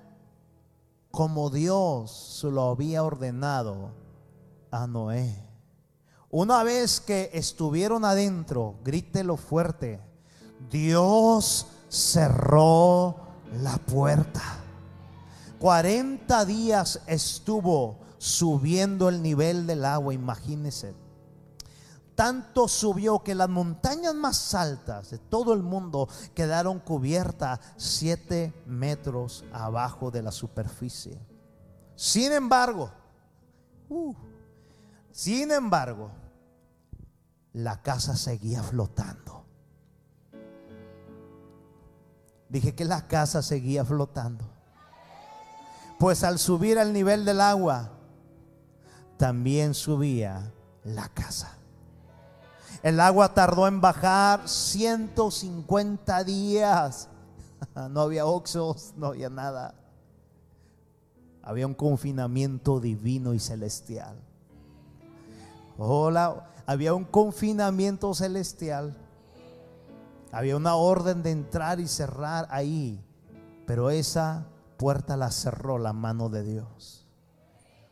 como Dios lo había ordenado a Noé. Una vez que estuvieron adentro, grítelo fuerte, Dios cerró la puerta. 40 días estuvo subiendo el nivel del agua, imagínense. Tanto subió que las montañas más altas de todo el mundo quedaron cubiertas 7 metros abajo de la superficie. Sin embargo, uh, sin embargo, la casa seguía flotando. Dije que la casa seguía flotando. Pues al subir al nivel del agua, también subía la casa. El agua tardó en bajar 150 días. No había oxos, no había nada. Había un confinamiento divino y celestial. Hola, había un confinamiento celestial. Había una orden de entrar y cerrar ahí. Pero esa puerta la cerró la mano de Dios.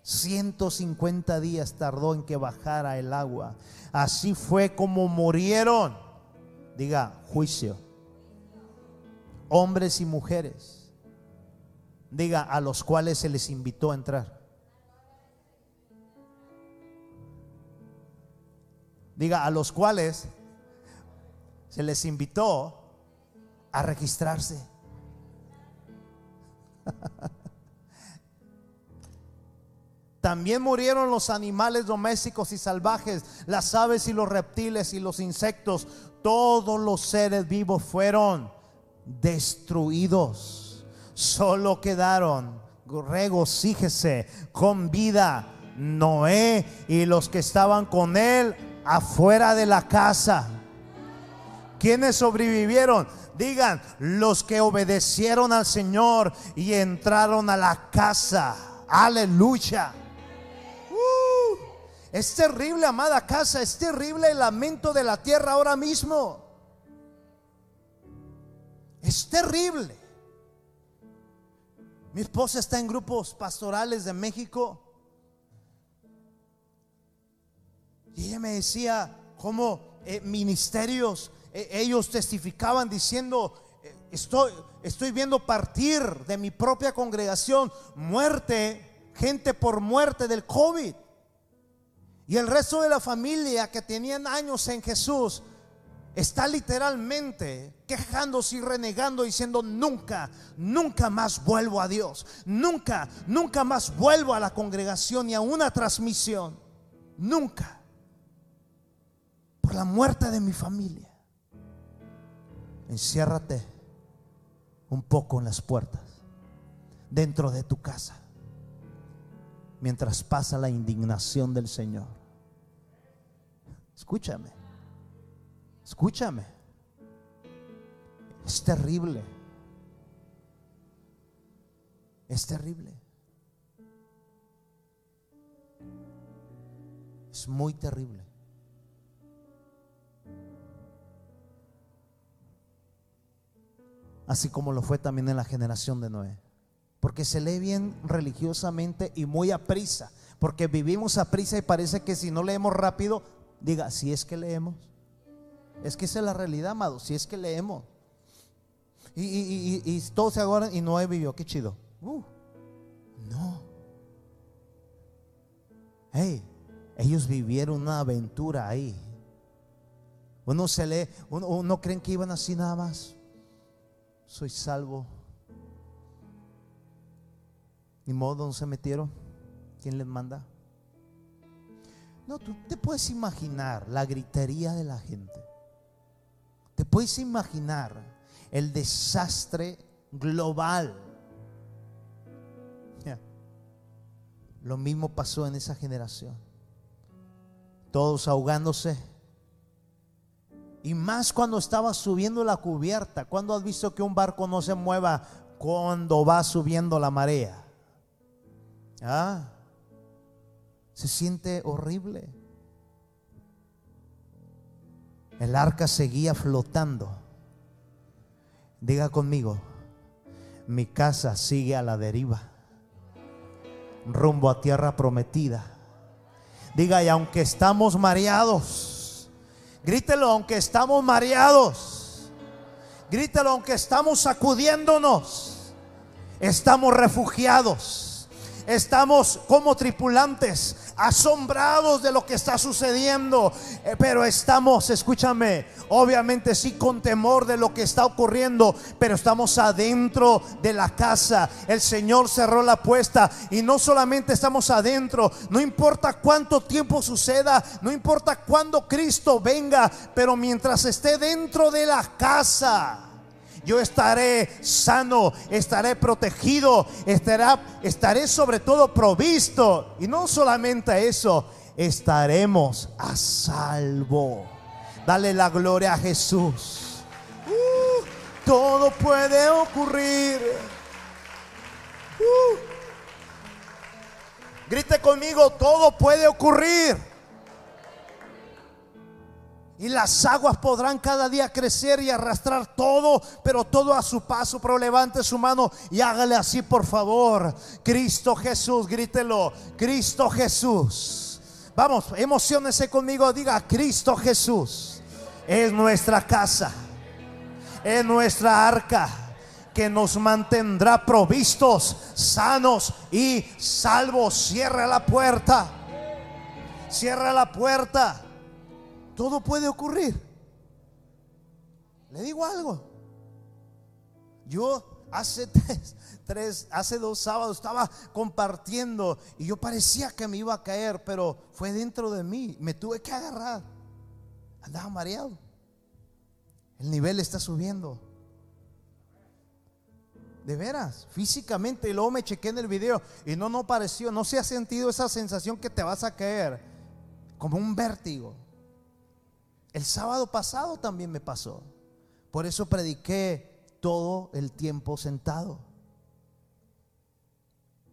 150 días tardó en que bajara el agua. Así fue como murieron. Diga, juicio. Hombres y mujeres. Diga, a los cuales se les invitó a entrar. diga, a los cuales se les invitó a registrarse. También murieron los animales domésticos y salvajes, las aves y los reptiles y los insectos. Todos los seres vivos fueron destruidos. Solo quedaron, regocíjese, con vida Noé y los que estaban con él afuera de la casa. ¿Quiénes sobrevivieron? Digan, los que obedecieron al Señor y entraron a la casa. Aleluya. Es terrible, amada casa. Es terrible el lamento de la tierra ahora mismo. Es terrible. Mi esposa está en grupos pastorales de México Y ella me decía cómo eh, ministerios, eh, ellos testificaban diciendo, eh, estoy, estoy viendo partir de mi propia congregación muerte, gente por muerte del COVID. Y el resto de la familia que tenían años en Jesús está literalmente quejándose y renegando diciendo nunca, nunca más vuelvo a Dios, nunca, nunca más vuelvo a la congregación ni a una transmisión, nunca. Por la muerte de mi familia. Enciérrate un poco en las puertas, dentro de tu casa, mientras pasa la indignación del Señor. Escúchame, escúchame. Es terrible. Es terrible. Es muy terrible. así como lo fue también en la generación de Noé. Porque se lee bien religiosamente y muy a prisa, porque vivimos a prisa y parece que si no leemos rápido, diga, si es que leemos. Es que esa es la realidad, amado, si es que leemos. Y, todos se agarran y no he vivido, qué chido. Uh, no. Hey, ellos vivieron una aventura ahí. Uno se lee, uno, uno creen que iban así nada más. Soy salvo ni modo, ¿dónde se metieron? ¿Quién les manda? No, tú te puedes imaginar la gritería de la gente. Te puedes imaginar el desastre global. Lo mismo pasó en esa generación. Todos ahogándose. Y más cuando estaba subiendo la cubierta. Cuando has visto que un barco no se mueva cuando va subiendo la marea? Ah, se siente horrible. El arca seguía flotando. Diga conmigo, mi casa sigue a la deriva, rumbo a tierra prometida. Diga, y aunque estamos mareados, grítelo, aunque estamos mareados, grítelo, aunque estamos sacudiéndonos, estamos refugiados Estamos como tripulantes asombrados de lo que está sucediendo, eh, pero estamos, escúchame, obviamente sí con temor de lo que está ocurriendo, pero estamos adentro de la casa. El Señor cerró la puesta y no solamente estamos adentro, no importa cuánto tiempo suceda, no importa cuándo Cristo venga, pero mientras esté dentro de la casa, yo estaré sano, estaré protegido, estaré, estaré sobre todo provisto. Y no solamente eso, estaremos a salvo. Dale la gloria a Jesús. Uh, todo puede ocurrir. Uh. Grite conmigo, todo puede ocurrir. Y las aguas podrán cada día crecer y arrastrar todo, pero todo a su paso. Pero levante su mano y hágale así, por favor. Cristo Jesús, grítelo. Cristo Jesús. Vamos, emocionese conmigo. Diga, Cristo Jesús es nuestra casa, es nuestra arca que nos mantendrá provistos, sanos y salvos. Cierra la puerta. Cierra la puerta. Todo puede ocurrir. Le digo algo. Yo hace tres, hace dos sábados estaba compartiendo y yo parecía que me iba a caer, pero fue dentro de mí. Me tuve que agarrar. Andaba mareado. El nivel está subiendo. De veras, físicamente. Y luego me chequé en el video y no, no pareció, no se ha sentido esa sensación que te vas a caer. Como un vértigo. El sábado pasado también me pasó. Por eso prediqué todo el tiempo sentado.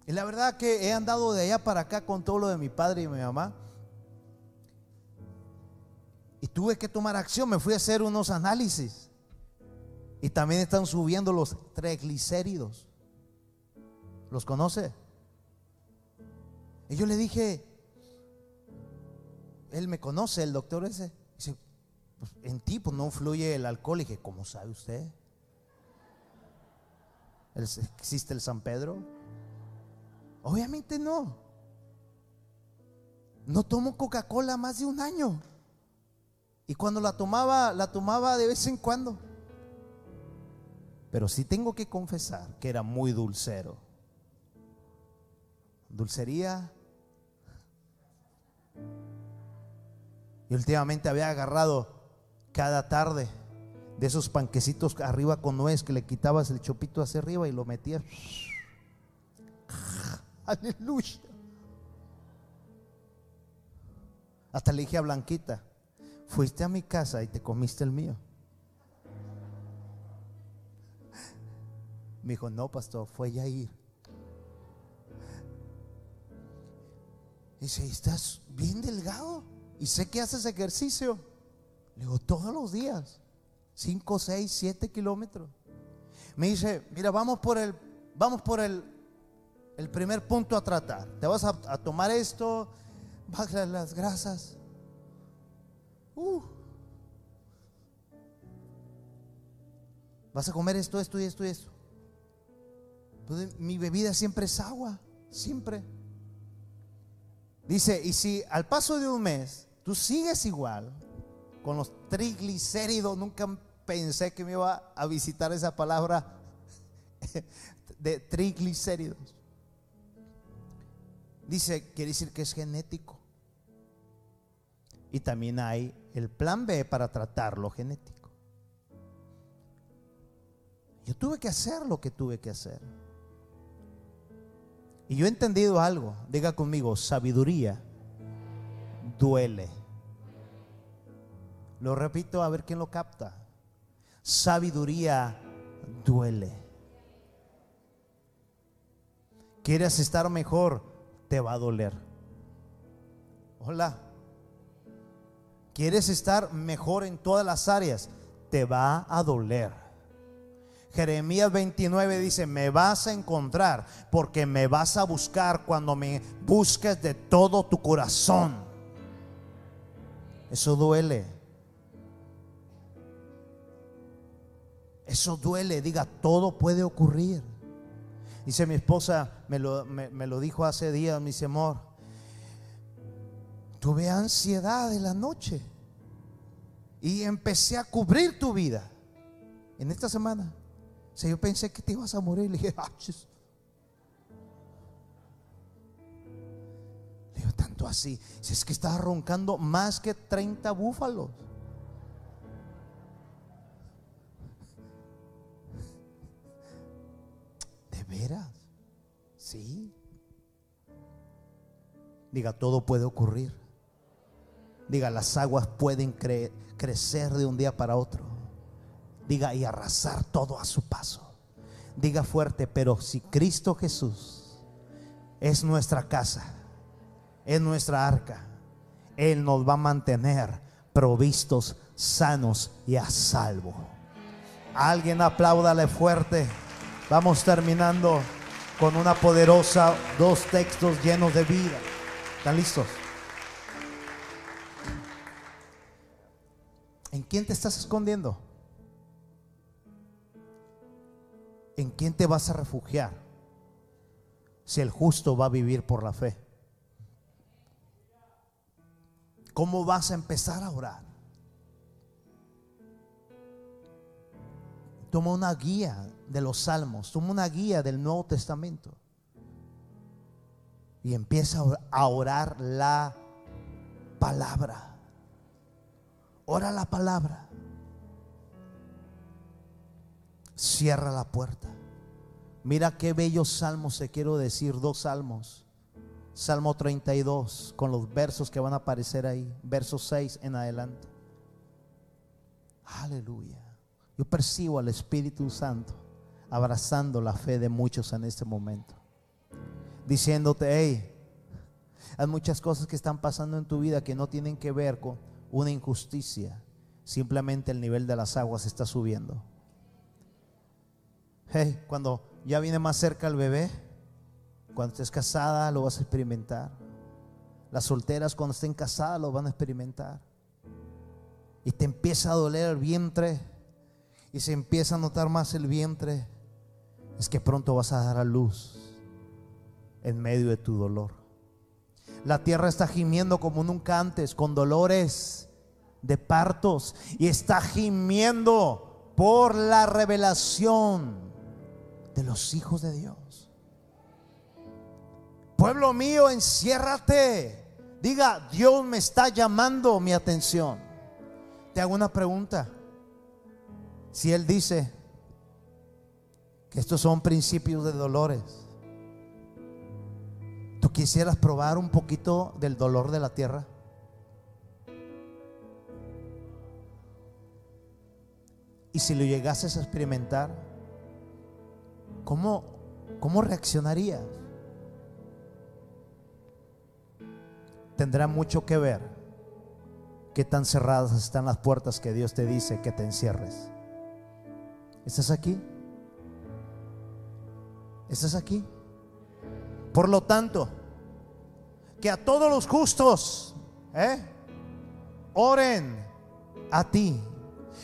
Y la verdad que he andado de allá para acá con todo lo de mi padre y mi mamá. Y tuve que tomar acción, me fui a hacer unos análisis. Y también están subiendo los triglicéridos. ¿Los conoce? Y yo le dije, él me conoce, el doctor ese. En ti pues, no fluye el alcohol. Y dije, ¿cómo sabe usted? ¿Existe el San Pedro? Obviamente no. No tomo Coca-Cola más de un año. Y cuando la tomaba, la tomaba de vez en cuando. Pero sí tengo que confesar que era muy dulcero. Dulcería Y últimamente había agarrado cada tarde de esos panquecitos arriba con nuez que le quitabas el chopito hacia arriba y lo metías. Aleluya. Hasta le dije a Blanquita, fuiste a mi casa y te comiste el mío. Me dijo, no, pastor, fue ir Y dice, ¿estás bien delgado? Y sé que haces ejercicio. Le digo, todos los días. 5, 6, 7 kilómetros. Me dice, mira, vamos por el, vamos por el el primer punto a tratar. Te vas a, tomar esto, baja las grasas. Uh. Vas a comer esto, esto y esto y esto. Pues, mi bebida siempre es agua, siempre. Dice, y si al paso de un mes tú sigues igual, con los triglicéridos, nunca pensé que me iba a visitar esa palabra de triglicéridos. Dice, quiere decir que es genético. Y también hay el plan B para tratar lo genético. Yo tuve que hacer lo que tuve que hacer. Y yo he entendido algo. Diga conmigo, sabiduría duele. Lo repito a ver quién lo capta. Sabiduría duele. ¿Quieres estar mejor? Te va a doler. Hola. ¿Quieres estar mejor en todas las áreas? Te va a doler. Jeremías 29 dice, me vas a encontrar porque me vas a buscar cuando me busques de todo tu corazón. Eso duele. Eso duele, diga, todo puede ocurrir. Dice mi esposa, me lo, me, lo dijo hace días, mi dice, amor, tuve ansiedad en la noche y empecé a cubrir tu vida en esta semana. O yo pensé que te ibas a morir. Le dije, ah, Le tanto así. Si es que estaba roncando más que 30 búfalos. Veras? Sí. Diga, todo puede ocurrir. Diga, las aguas pueden crecer de un día para otro. Diga, y arrasar todo a su paso. Diga fuerte, pero si Cristo Jesús es nuestra casa, es nuestra arca, Él nos va a mantener provistos, sanos y a salvo. Alguien apláudale fuerte. Vamos terminando con una poderosa, dos textos llenos de vida. ¿Están listos? ¿En quién te estás escondiendo? ¿En quién te vas a refugiar? Si el justo va a vivir por la fe. ¿Cómo vas a empezar a orar? Toma una guía de los salmos, toma una guía del Nuevo Testamento y empieza a orar la palabra. Ora la palabra. Cierra la puerta. Mira qué bellos salmos te quiero decir, dos salmos. Salmo 32, con los versos que van a aparecer ahí, verso 6 en adelante. Aleluya. Yo percibo al Espíritu Santo abrazando la fe de muchos en este momento. Diciéndote, hey, hay muchas cosas que están pasando en tu vida que no tienen que ver con una injusticia. Simplemente el nivel de las aguas está subiendo. Hey, cuando ya viene más cerca el bebé, cuando estés casada lo vas a experimentar. Las solteras cuando estén casadas lo van a experimentar. Y te empieza a doler el vientre y se empieza a notar más el vientre, es que pronto vas a dar a luz en medio de tu dolor. La tierra está gimiendo como nunca antes, con dolores de partos, y está gimiendo por la revelación de los hijos de Dios. Pueblo mío, enciérrate. Diga, Dios me está llamando mi atención. Te hago una pregunta. Si Él dice que estos son principios de dolores, ¿tú quisieras probar un poquito del dolor de la tierra? Y si lo llegases a experimentar, ¿cómo, cómo reaccionarías? Tendrá mucho que ver qué tan cerradas están las puertas que Dios te dice que te encierres. ¿Estás aquí? ¿Estás aquí? Por lo tanto, que a todos los justos ¿eh? oren a ti,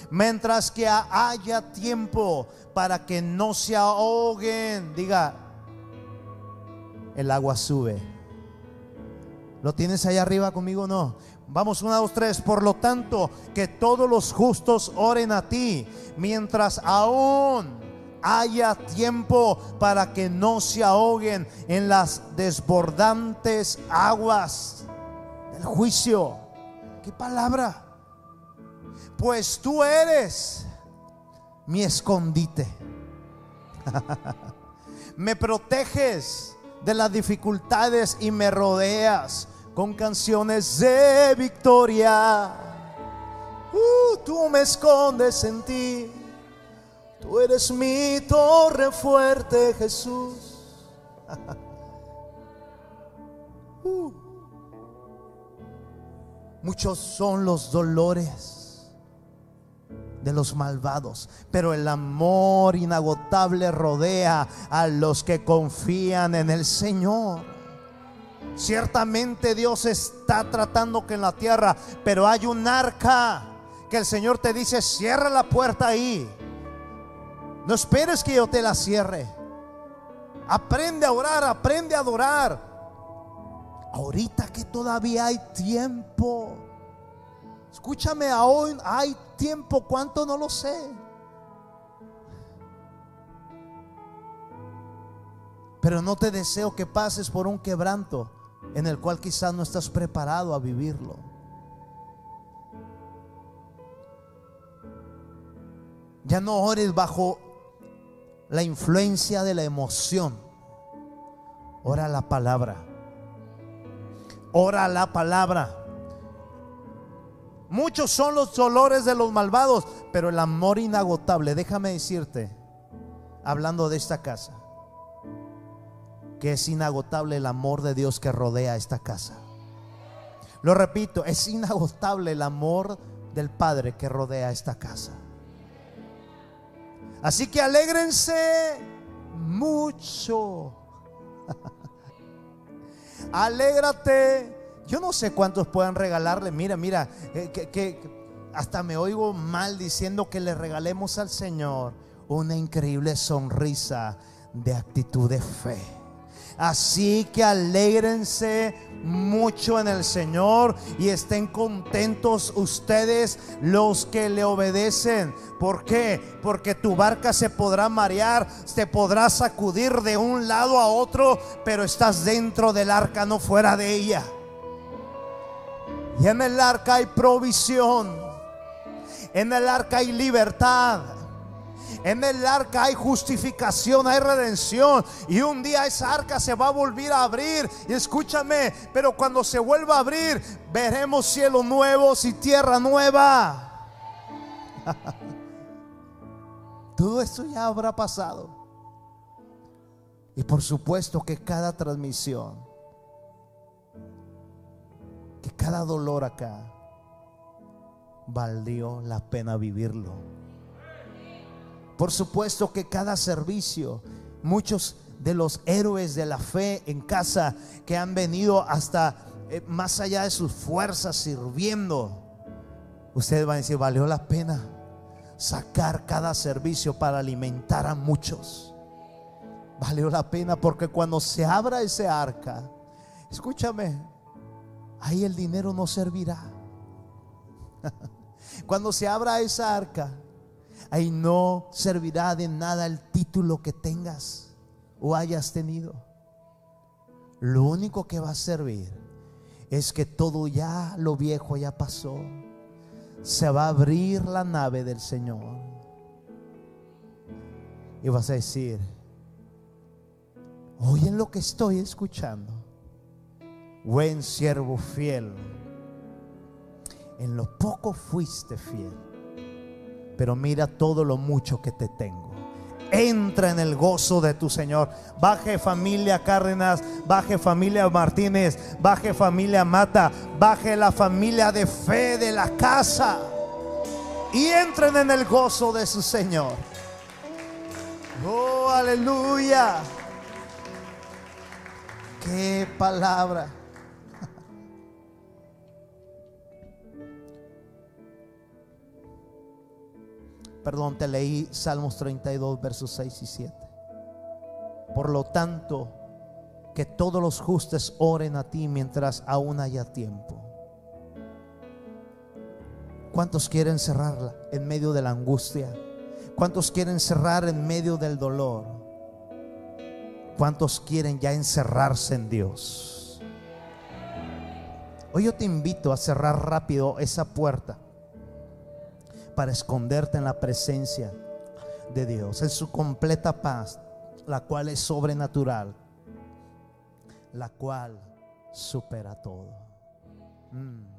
mientras que haya tiempo para que no se ahoguen. Diga, el agua sube. ¿Lo tienes ahí arriba conmigo no? Vamos, una, dos, tres. Por lo tanto, que todos los justos oren a ti, mientras aún haya tiempo para que no se ahoguen en las desbordantes aguas del juicio. ¿Qué palabra? Pues tú eres mi escondite. me proteges de las dificultades y me rodeas con canciones de victoria. Uh, tú me escondes en ti. Tú eres mi torre fuerte, Jesús. Uh. Muchos son los dolores de los malvados, pero el amor inagotable rodea a los que confían en el Señor. Ciertamente Dios está tratando que en la tierra, pero hay un arca que el Señor te dice, cierra la puerta ahí. No esperes que yo te la cierre. Aprende a orar, aprende a adorar. Ahorita que todavía hay tiempo. Escúchame, aún hay tiempo. ¿Cuánto? No lo sé. Pero no te deseo que pases por un quebranto en el cual quizás no estás preparado a vivirlo. Ya no ores bajo la influencia de la emoción. Ora la palabra. Ora la palabra. Muchos son los dolores de los malvados, pero el amor inagotable, déjame decirte, hablando de esta casa, que es inagotable el amor de Dios que rodea esta casa. Lo repito, es inagotable el amor del Padre que rodea esta casa. Así que alégrense mucho. Alégrate. Yo no sé cuántos puedan regalarle. Mira, mira, eh, que, hasta me oigo mal diciendo que le regalemos al Señor una increíble sonrisa de actitud de fe. Así que alégrense mucho en el Señor y estén contentos ustedes los que le obedecen. ¿Por qué? Porque tu barca se podrá marear, se podrá sacudir de un lado a otro, pero estás dentro del arca, no fuera de ella. Y en el arca hay provisión. En el arca hay libertad. En el arca hay justificación, hay redención. Y un día esa arca se va a volver a abrir. Y escúchame, pero cuando se vuelva a abrir, veremos cielos nuevos y tierra nueva. Todo esto ya habrá pasado. Y por supuesto que cada transmisión, que cada dolor acá, valió la pena vivirlo. Por supuesto que cada servicio, muchos de los héroes de la fe en casa que han venido hasta eh, más allá de sus fuerzas sirviendo, ustedes van a decir, valió la pena sacar cada servicio para alimentar a muchos. Valió la pena porque cuando se abra ese arca, escúchame, ahí el dinero no servirá. Cuando se abra esa arca, ahí no servirá de nada el título que tengas o hayas tenido. Lo único que va a servir es que todo ya, lo viejo ya pasó. Se va a abrir la nave del Señor. Y vas a decir, oyen lo que estoy escuchando. Buen siervo fiel. En lo poco fuiste fiel pero mira todo lo mucho que te tengo. Entra en el gozo de tu Señor. Baje familia Cárdenas, baje familia Martínez, baje familia Mata, baje la familia de fe de la casa. Y entren en el gozo de su Señor. Oh, aleluya. Qué palabra. Perdón, te leí Salmos 32, versos 6 y 7. Por lo tanto, que todos los justos oren a ti mientras aún haya tiempo. ¿Cuántos quieren cerrarla en medio de la angustia? ¿Cuántos quieren cerrar en medio del dolor? ¿Cuántos quieren ya encerrarse en Dios? Hoy yo te invito a cerrar rápido esa puerta para esconderte en la presencia de Dios, en su completa paz, la cual es sobrenatural, la cual supera todo. Mm.